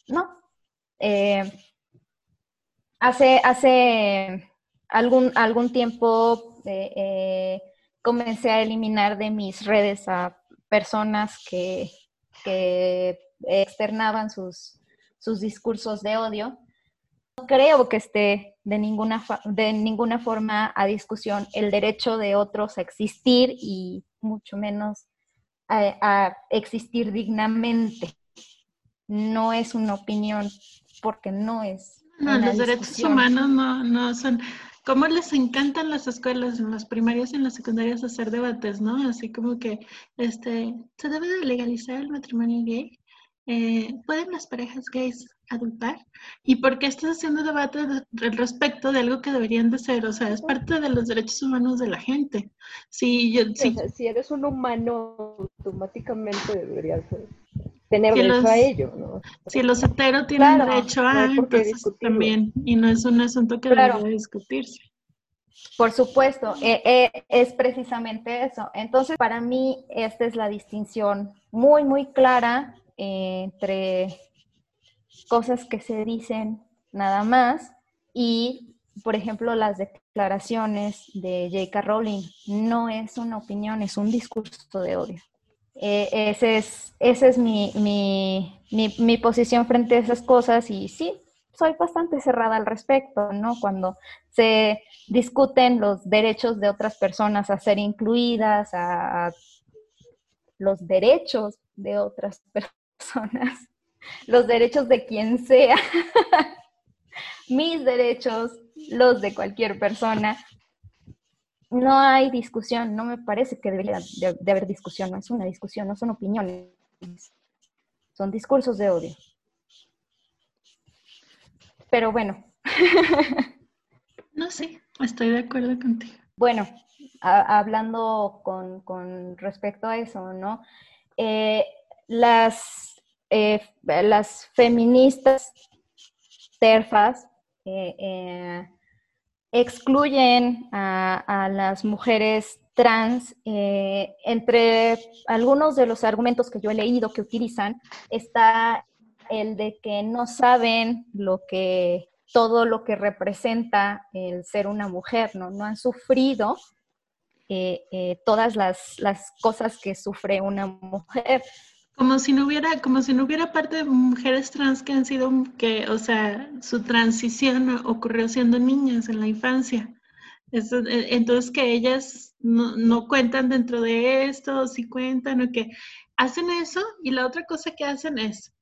no. Eh, hace, hace algún, algún tiempo eh, comencé a eliminar de mis redes a personas que, que externaban sus, sus discursos de odio creo que esté de ninguna, de ninguna forma a discusión el derecho de otros a existir y mucho menos a, existir dignamente. No es una opinión porque no es. No, los derechos humanos no, no son. ¿Cómo les encantan las escuelas, en las primarias y en las secundarias hacer debates, no? Así como que, este, ¿se debe de legalizar el matrimonio gay? Eh, ¿pueden las parejas gays adoptar? ¿Y por qué estás haciendo debate al respecto de algo que deberían de ser? O sea, es parte de los derechos humanos de la gente. Si, yo, si, si eres un humano, automáticamente deberías tener derecho a ello, ¿no? Si los heteros tienen derecho a, entonces también, y no es un asunto que debería discutirse. Por supuesto, eh, eh, es precisamente eso. Entonces, para mí, esta es la distinción muy, muy clara entre cosas que se dicen nada más y, por ejemplo, las declaraciones de J.K. Rowling. No es una opinión, es un discurso de odio. Eh, ese es, esa es mi, mi, mi, posición frente a esas cosas y sí, soy bastante cerrada al respecto, ¿no? Cuando se discuten los derechos de otras personas a ser incluidas, a los derechos de otras personas, los derechos de quien sea, mis derechos, los de cualquier persona. No hay discusión, no me parece que debería de, haber discusión, no es una discusión, no son opiniones, son discursos de odio. Pero bueno. no sé, estoy de acuerdo contigo. Bueno, hablando con, respecto a eso, ¿no? Eh, las, eh, las feministas terfas eh, excluyen a, las mujeres trans. entre algunos de los argumentos que yo he leído que utilizan está el de que no saben lo que todo lo que representa el ser una mujer, ¿no? No han sufrido eh, eh, todas las, cosas que sufre una mujer. Como si no hubiera, como si no hubiera parte de mujeres trans que han sido, que, o sea, su transición ocurrió siendo niñas en la infancia. Eh, entonces que ellas no, cuentan dentro de esto, si cuentan o que hacen eso y la otra cosa que hacen es,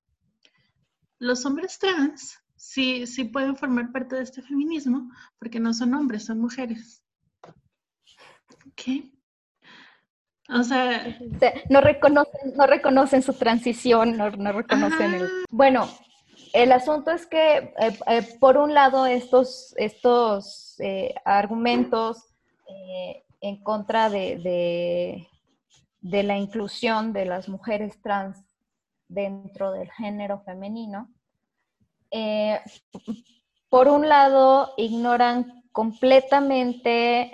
los hombres trans sí, sí pueden formar parte de este feminismo porque no son hombres, son mujeres. ¿Qué? O sea... No reconocen, no reconocen su transición, no, reconocen el... Bueno, el asunto es que, eh, eh, por un lado, estos, estos eh, argumentos en contra de, de, la inclusión de las mujeres trans dentro del género femenino, por un lado, ignoran completamente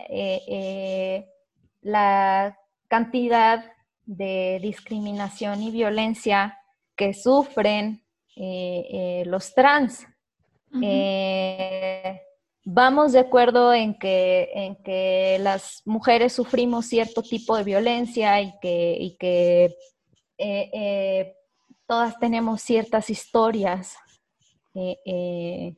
la cantidad de discriminación y violencia que sufren eh, los trans. vamos de acuerdo en que, en que las mujeres sufrimos cierto tipo de violencia y que, y que todas tenemos ciertas historias eh,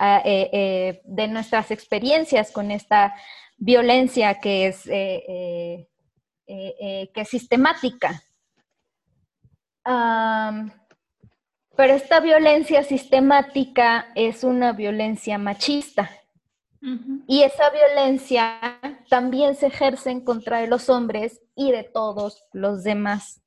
eh, de nuestras experiencias con esta violencia que es, eh, que es sistemática. pero esta violencia sistemática es una violencia machista. Y esa violencia también se ejerce en contra de los hombres y de todos los demás.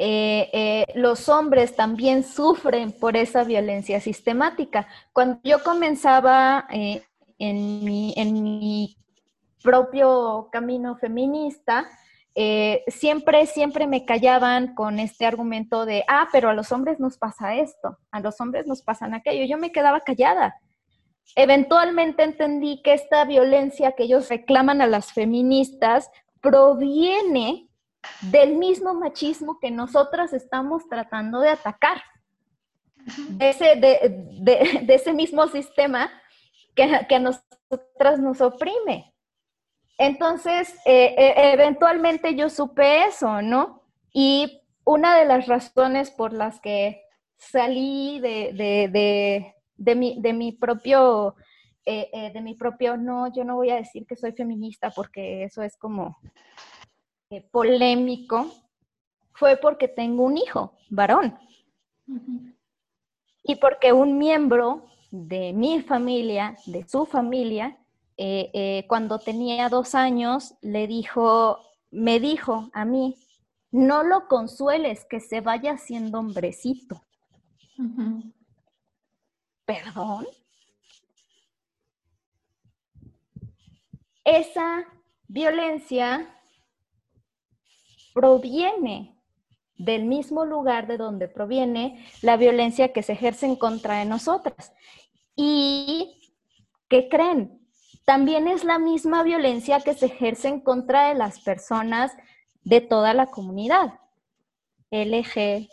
Eh, eh, los hombres también sufren por esa violencia sistemática. Cuando yo comenzaba eh, en, mi, propio camino feminista, siempre, siempre me callaban con este argumento de, ah, pero a los hombres nos pasa esto, a los hombres nos pasan aquello. Yo me quedaba callada. Eventualmente entendí que esta violencia que ellos reclaman a las feministas proviene del mismo machismo que nosotras estamos tratando de atacar, de ese, de, ese mismo sistema que, que, a nosotras nos oprime. Entonces, eh, eh, eventualmente yo supe eso, ¿no? Y una de las razones por las que salí de, mi, de mi propio eh, de mi propio, no, yo no voy a decir que soy feminista porque eso es como polémico fue porque tengo un hijo, varón. Y porque un miembro de mi familia, de su familia, eh, eh, cuando tenía dos años, le dijo, me dijo a mí no lo consueles, que se vaya haciendo hombrecito. ¿Perdón? Esa violencia proviene del mismo lugar de donde proviene la violencia que se ejerce en contra de nosotras. ¿Y qué creen? También es la misma violencia que se ejerce en contra de las personas de toda la comunidad. LGBTT+.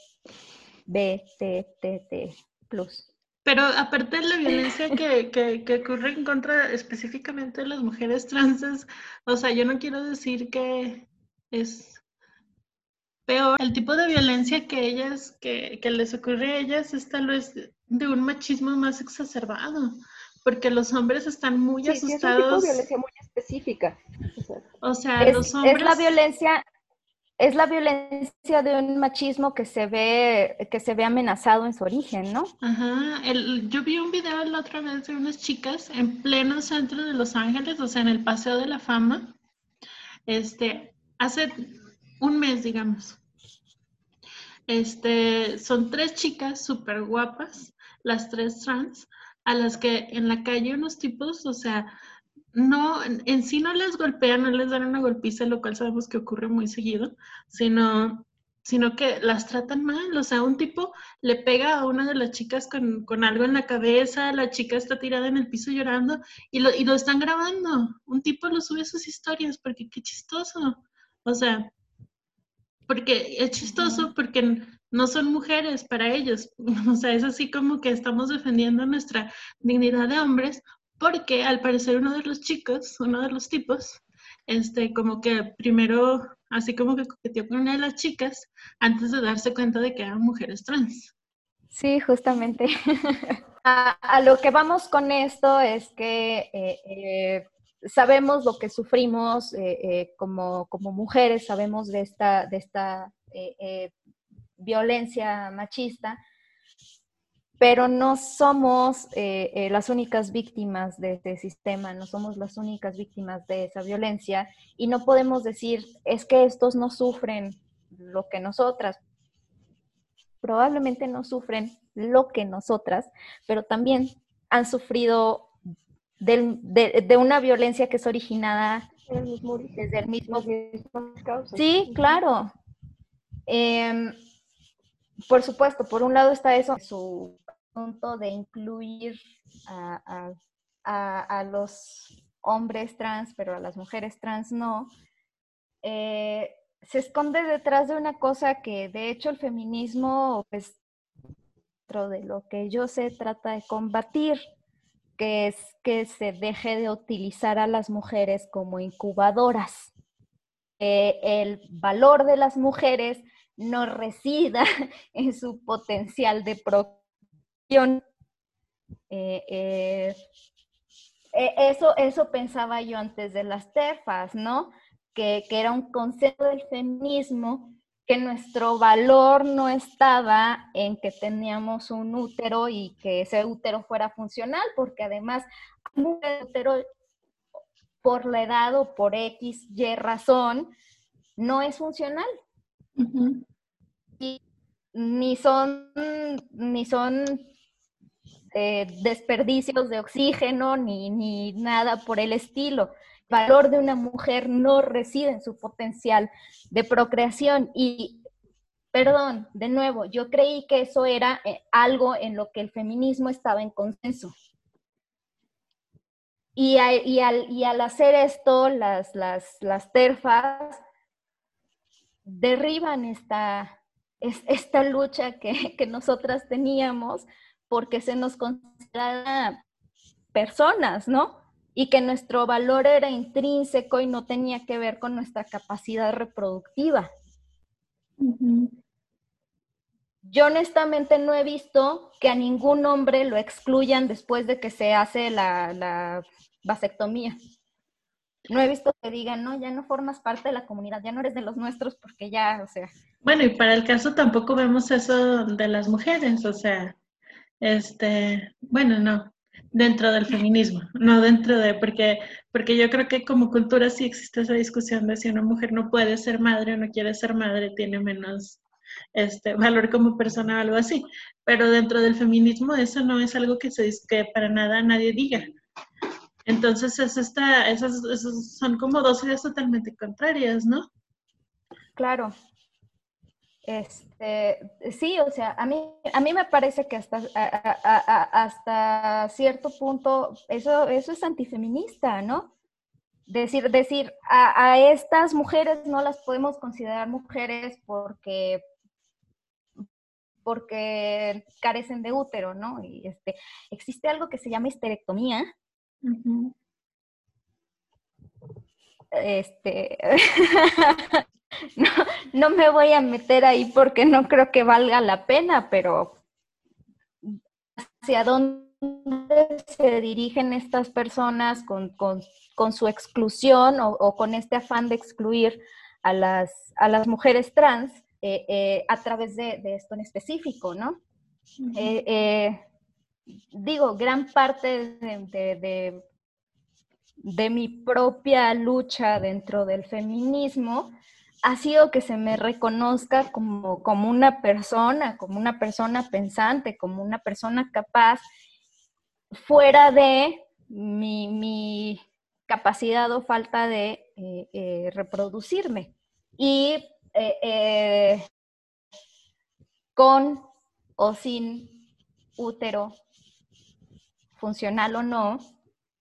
Pero aparte de la violencia que, que, ocurre en contra específicamente de las mujeres trans, o sea, yo no quiero decir que es peor. El tipo de violencia que ellas, que, que les ocurre a ellas es tal vez de un machismo más exacerbado, porque los hombres están muy asustados. Sí, es un tipo de violencia muy específica. O sea, los hombres... Es la violencia es la violencia de un machismo que se ve, que se ve amenazado en su origen, ¿no? Ajá. El, yo vi un video la otra vez de unas chicas en pleno centro de Los Ángeles, o sea, en el Paseo de la Fama. Este, hace un mes, digamos. Este, son tres chicas súper guapas, las tres trans, a las que en la calle unos tipos, o sea, no, en sí no les golpean, no les dan una golpiza, lo cual sabemos que ocurre muy seguido, sino, sino que las tratan mal. O sea, un tipo le pega a una de las chicas con, algo en la cabeza, la chica está tirada en el piso llorando y lo, y lo están grabando. Un tipo lo sube a sus historias porque qué chistoso. O sea, porque es chistoso porque no son mujeres para ellos. O sea, es así como que estamos defendiendo nuestra dignidad de hombres porque al parecer uno de los chicos, uno de los tipos, este, como que primero, así como que coqueteó con una de las chicas antes de darse cuenta de que eran mujeres trans. Sí, justamente. a, lo que vamos con esto es que eh, eh, sabemos lo que sufrimos eh, como, como, mujeres, sabemos de esta, de esta violencia machista, pero no somos eh, eh, las únicas víctimas de este sistema, no somos las únicas víctimas de esa violencia y no podemos decir, es que estos no sufren lo que nosotras, probablemente no sufren lo que nosotras, pero también han sufrido de, una violencia que es originada desde el mismo... Sí, claro. Em, por supuesto, por un lado está eso, su punto de incluir a, los hombres trans, pero a las mujeres trans no, eh, se esconde detrás de una cosa que de hecho el feminismo, pues, dentro de lo que yo sé, trata de combatir, que es que se deje de utilizar a las mujeres como incubadoras. el valor de las mujeres no resida en su potencial de procreación. Eh, eh, e, eso, eso pensaba yo antes de las terfas, ¿no? Que, que, era un concepto del feminismo, que nuestro valor no estaba en que teníamos un útero y que ese útero fuera funcional, porque además un útero por la edad o por X, Y razón, no es funcional ni son, ni son eh, desperdicios de oxígeno, ni, ni nada por el estilo. Valor de una mujer no reside en su potencial de procreación y perdón, de nuevo, yo creí que eso era eh, algo en lo que el feminismo estaba en consenso. Y, y, al, y al, hacer esto, las, las, las terfas derriban esta, esta lucha que, que, nosotras teníamos porque se nos considera personas, ¿no? Y que nuestro valor era intrínseco y no tenía que ver con nuestra capacidad reproductiva. Yo honestamente no he visto que a ningún hombre lo excluyan después de que se hace la, la vasectomía no he visto que digan, no, ya no formas parte de la comunidad, ya no eres de los nuestros porque ya, o sea. Bueno, y para el caso tampoco vemos eso de las mujeres, o sea, este, bueno, no. dentro del feminismo, no dentro de, porque, porque yo creo que como cultura sí existe esa discusión de si una mujer no puede ser madre o no quiere ser madre, tiene menos este, valor como persona o algo así. Pero dentro del feminismo eso no es algo que, se, que para nada nadie diga. Entonces es esta, esas, son como dos ideas totalmente contrarias, ¿no? Claro, este, sí, o sea, a mí, a mí me parece que hasta, hasta cierto punto eso, eso es antifeminista, ¿no? Decir, decir a, estas mujeres no las podemos considerar mujeres porque, porque carecen de útero, ¿no? Y este, existe algo que se llama histerectomía. Este, no, no me voy a meter ahí porque no creo que valga la pena, pero ¿hacia dónde se dirigen estas personas con, su exclusión o, con este afán de excluir a las, a las mujeres trans eh, eh, a través de, esto en específico, ¿no? Eh, digo, gran parte de, de mi propia lucha dentro del feminismo ha sido que se me reconozca como, como una persona, como una persona pensante, como una persona capaz, fuera de mi, capacidad o falta de eh, eh, reproducirme. Y eh, con o sin útero, funcional o no,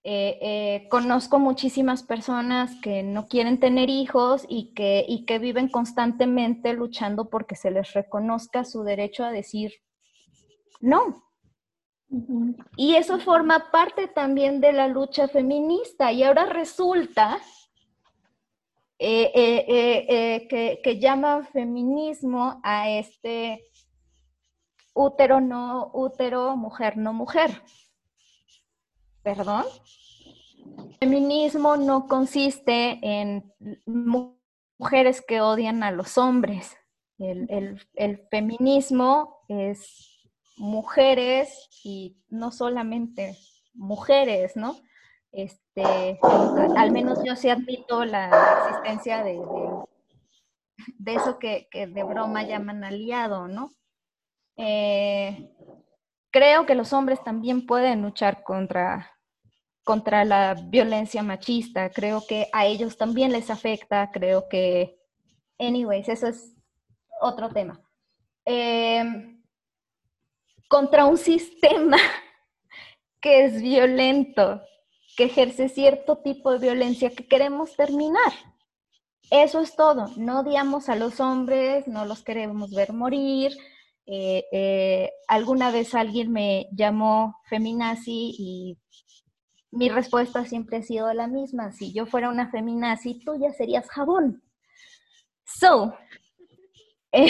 eh, eh, conozco muchísimas personas que no quieren tener hijos y que, y que viven constantemente luchando porque se les reconozca su derecho a decir no. Y eso forma parte también de la lucha feminista. Y ahora resulta eh, que, que llaman feminismo a este útero no útero, mujer no mujer. ¿Perdón? feminismo no consiste en mujeres que odian a los hombres. El, feminismo es mujeres y no solamente mujeres, ¿no? Este, al menos yo sí admito la existencia de, de, eso que, de broma llaman aliado, ¿no? Eh, creo que los hombres también pueden luchar contra contra la violencia machista. Creo que a ellos también les afecta, creo que, anyways, eso es otro tema. Em, contra un sistema que es violento, que ejerce cierto tipo de violencia que queremos terminar. Eso es todo. No odiamos a los hombres, no los queremos ver morir. Eh, eh, alguna vez alguien me llamó feminazi y mi respuesta siempre ha sido la misma. Si yo fuera una feminazi, tú ya serías jabón. So, eh,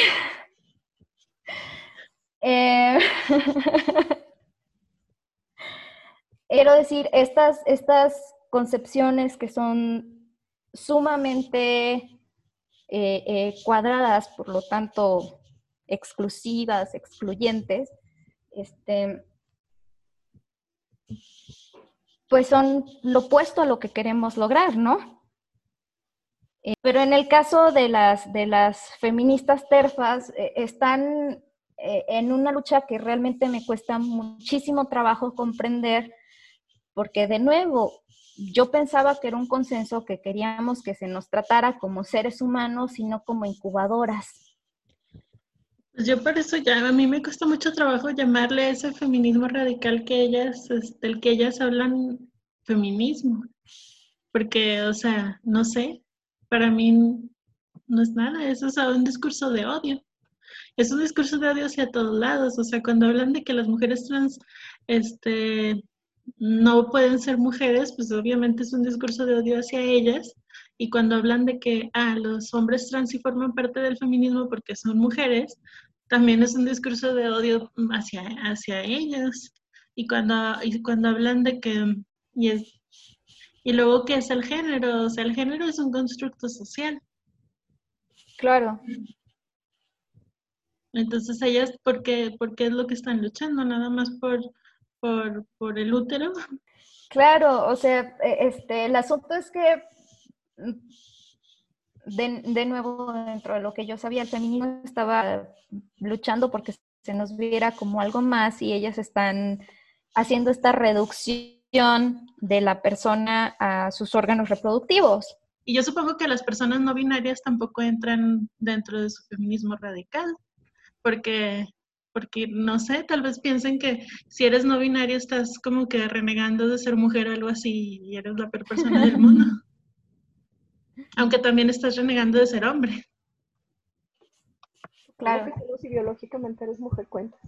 eh, quiero decir, estas, estas concepciones que son sumamente eh, cuadradas, por lo tanto exclusivas, excluyentes, este, pues son lo opuesto a lo que queremos lograr, ¿no? Eh, pero en el caso de las, de las feministas terfas, eh, están eh, en una lucha que realmente me cuesta muchísimo trabajo comprender, porque de nuevo, yo pensaba que era un consenso que queríamos que se nos tratara como seres humanos y no como incubadoras. Pues yo por eso ya, a mí me cuesta mucho trabajo llamarle ese feminismo radical que ellas, del que ellas hablan feminismo. Porque, o sea, no sé, para mí no es nada, eso es un discurso de odio. Es un discurso de odio hacia todos lados. O sea, cuando hablan de que las mujeres trans, este, no pueden ser mujeres, pues obviamente es un discurso de odio hacia ellas. Y cuando hablan de que ah, los hombres trans sí forman parte del feminismo porque son mujeres, también es un discurso de odio hacia, hacia ellas. Y cuando, y cuando hablan de que, y, es, y luego, ¿qué es el género? O sea, el género es un constructo social. Claro. Entonces ellas, ¿por qué, es lo que están luchando? Nada más por, por, por el útero. Claro, o sea, e, este, el asunto es que, de, de, nuevo, dentro de lo que yo sabía, el feminismo estaba luchando porque se nos viera como algo más y ellas están haciendo esta reducción de la persona a sus órganos reproductivos. Y yo supongo que las personas no binarias tampoco entran dentro de su feminismo radical, porque porque no sé, tal vez piensen que si eres no binario estás como que renegando de ser mujer o algo así y eres la peor persona del mundo. Aunque también estás renegando de ser hombre. Claro. que si biológicamente eres mujer, cuentas.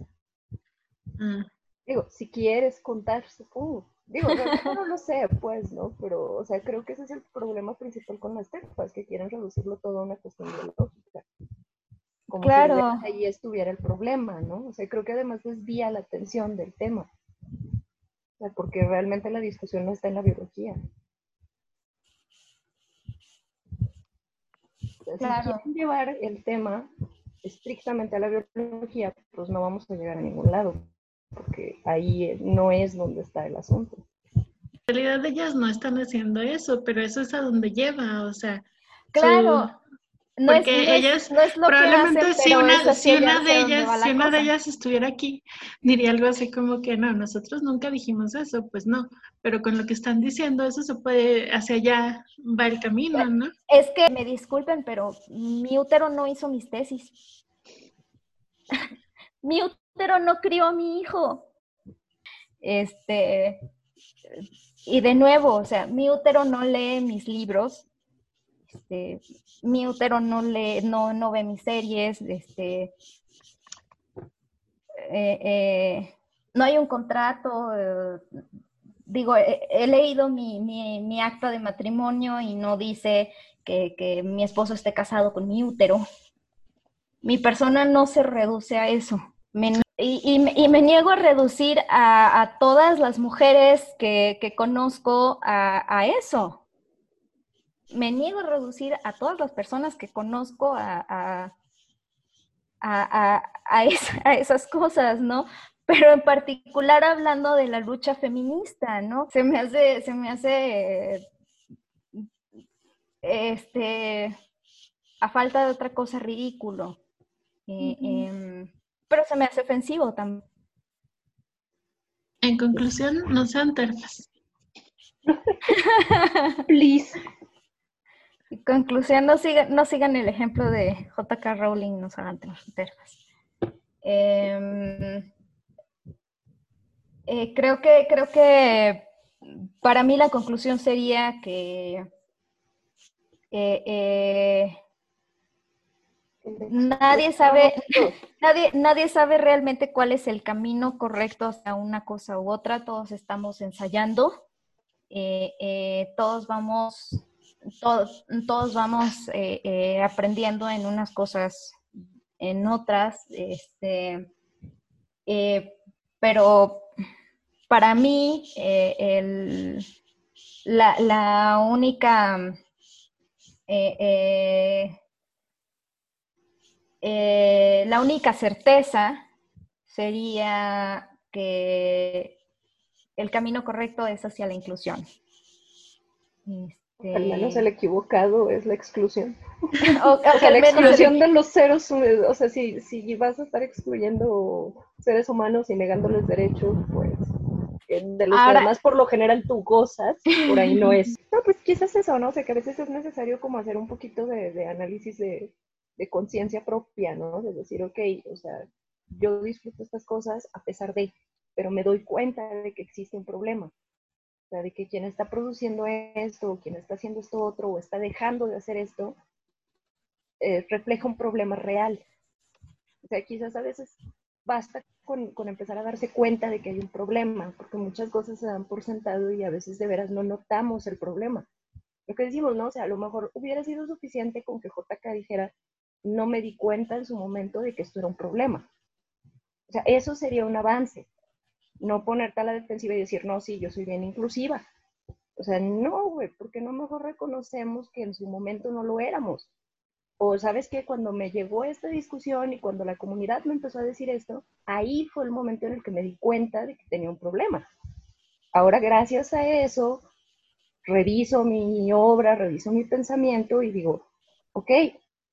Ah. Digo, si quieres contar, uh, digo, no, no, lo sé, pues, ¿no? Pero, o sea, creo que ese es el problema principal con las terpas, que quieren reducirlo todo a una cuestión biológica como claro. ahí estuviera el problema, ¿no? O sea, creo que además desvía la atención del tema. O sea, porque realmente la discusión no está en la biología. Si quieren llevar el tema estrictamente a la biología, pues no vamos a llegar a ningún lado, porque ahí no es donde está el asunto. En realidad ellas no están haciendo eso, pero eso es a donde lleva, o sea. Claro, no porque es, ellas probablemente si, una, si una de ellas si una de ellas estuviera aquí diría algo así como que no nosotros nunca dijimos eso pues no pero con lo que están diciendo eso se puede hacia allá va el camino no es que me disculpen pero mi útero no hizo mis tesis. Mi útero no crió a mi hijo. Este y de nuevo o sea mi útero no lee mis libros este, mi útero no, le, no, no ve mis series, este, eh, eh, no hay un contrato, eh, digo, he, leído mi, mi, acta de matrimonio y no dice que, mi esposo esté casado con mi útero. Mi persona no se reduce a eso. y, me niego a reducir a, todas las mujeres que, conozco a, eso me niego a reducir a todas las personas que conozco a, a, esas cosas, ¿no? Pero en particular hablando de la lucha feminista, ¿no? Se me hace, se me hace, este, a falta de otra cosa ridículo. Eh, em, pero se me hace ofensivo también. En conclusión, no sean terfas. Please. Conclusión, no sigan, no sigan el ejemplo de JK Rowling, no se hagan terfas. Em, eh, creo que, creo que para mí la conclusión sería que eh, eh, nadie sabe, nadie, nadie sabe realmente cuál es el camino correcto hacia una cosa u otra. Todos estamos ensayando, todos vamos todos, todos vamos eh, eh, aprendiendo en unas cosas, en otras, este, eh, pero para mí la, única la única certeza sería que el camino correcto es hacia la inclusión. Al menos el equivocado es la exclusión. O, sea, la exclusión de los seres o sea, si, si vas a estar excluyendo seres humanos y negándoles derechos, pues de los que además por lo general tú gozas, por ahí no es. No, pues quizás eso, ¿no? O sea, que a veces es necesario como hacer un poquito de, de análisis de, de conciencia propia, ¿no? De decir, ok, o sea, yo disfruto estas cosas a pesar de, pero me doy cuenta de que existe un problema. O sea, de que quien está produciendo esto, o quien está haciendo esto otro, o está dejando de hacer esto, eh, refleja un problema real. O sea, quizás a veces basta con, con, empezar a darse cuenta de que hay un problema, porque muchas cosas se dan por sentado y a veces de veras no notamos el problema. Lo que decimos, ¿no? O sea, a lo mejor hubiera sido suficiente con que JK dijera, no me di cuenta en su momento de que esto era un problema. O sea, eso sería un avance no ponerte a la defensiva y decir, no, sí, yo soy bien inclusiva. O sea, no, güey, porque no mejor reconocemos que en su momento no lo éramos. O sabes que cuando me llegó esta discusión y cuando la comunidad me empezó a decir esto, ahí fue el momento en el que me di cuenta de que tenía un problema. Ahora, gracias a eso, reviso mi obra, reviso mi pensamiento y digo, ok,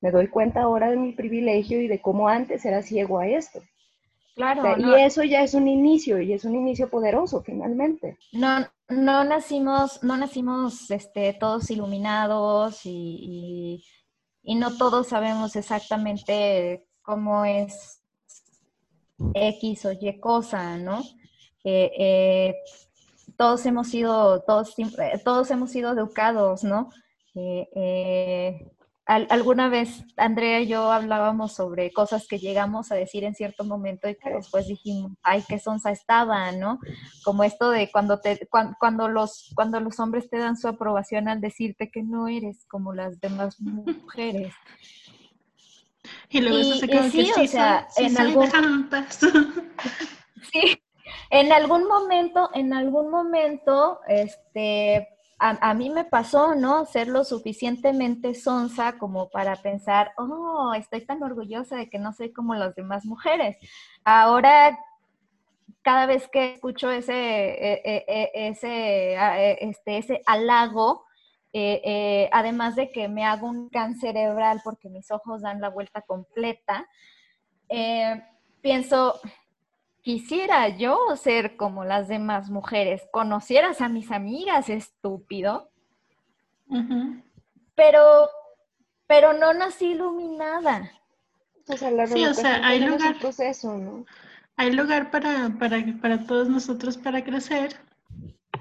me doy cuenta ahora de mi privilegio y de cómo antes era ciego a esto. Claro. Y eso ya es un inicio, y es un inicio poderoso finalmente. No, no nacimos, no nacimos este, todos iluminados y, no todos sabemos exactamente cómo es X o Y cosa, ¿no? Eh, eh, todos hemos sido, todos, eh, todos hemos sido educados, ¿no? Alguna vez Andrea y yo hablábamos sobre cosas que llegamos a decir en cierto momento y que después dijimos, ay, qué sonsa estaba, ¿no? Como esto de cuando, te, cuando, los, cuando los hombres te dan su aprobación al decirte que no eres como las demás mujeres. Y luego eso se quedó sí, o sea, en algún... sí, en algún momento, en algún momento, este, a, mí me pasó, ¿no? Ser lo suficientemente sonsa como para pensar, oh, estoy tan orgullosa de que no soy como las demás mujeres. Ahora, cada vez que escucho ese, e, e, e, ese, este, ese halago, eh, eh, además de que me hago un cáncer cerebral porque mis ojos dan la vuelta completa, eh, pienso, quisiera yo ser como las demás mujeres, conocieras a mis amigas, estúpido. Pero, pero no nací iluminada. sí, o sea, hay lugar, hay lugar para, para, para todos nosotros para crecer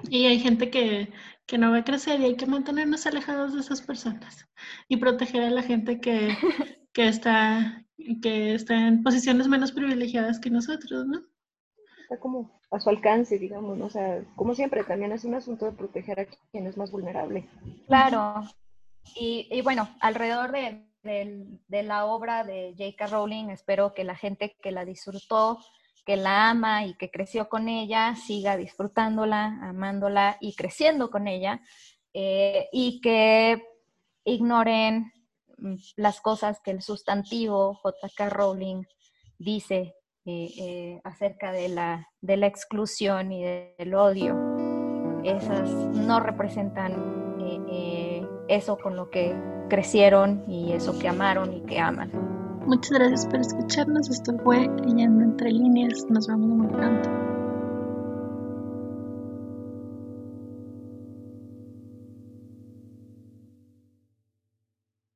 y hay gente que, que no va a crecer y hay que mantenernos alejados de esas personas y proteger a la gente que, que, está, que está en posiciones menos privilegiadas que nosotros, ¿no? Como a su alcance, digamos, o sea, como siempre, también es un asunto de proteger a quien es más vulnerable. Claro, y, bueno, alrededor de, de, la obra de J.K. Rowling, espero que la gente que la disfrutó, que la ama y que creció con ella, siga disfrutándola, amándola y creciendo con ella, eh, y que ignoren mm, las cosas que el sustantivo J.K. Rowling dice eh, eh, acerca de la, de la exclusión y del odio. Esas no representan eh, eso con lo que crecieron y eso que amaron y que aman. Muchas gracias por escucharnos. Esto fue Leyendo Entre Líneas. Nos vemos muy pronto.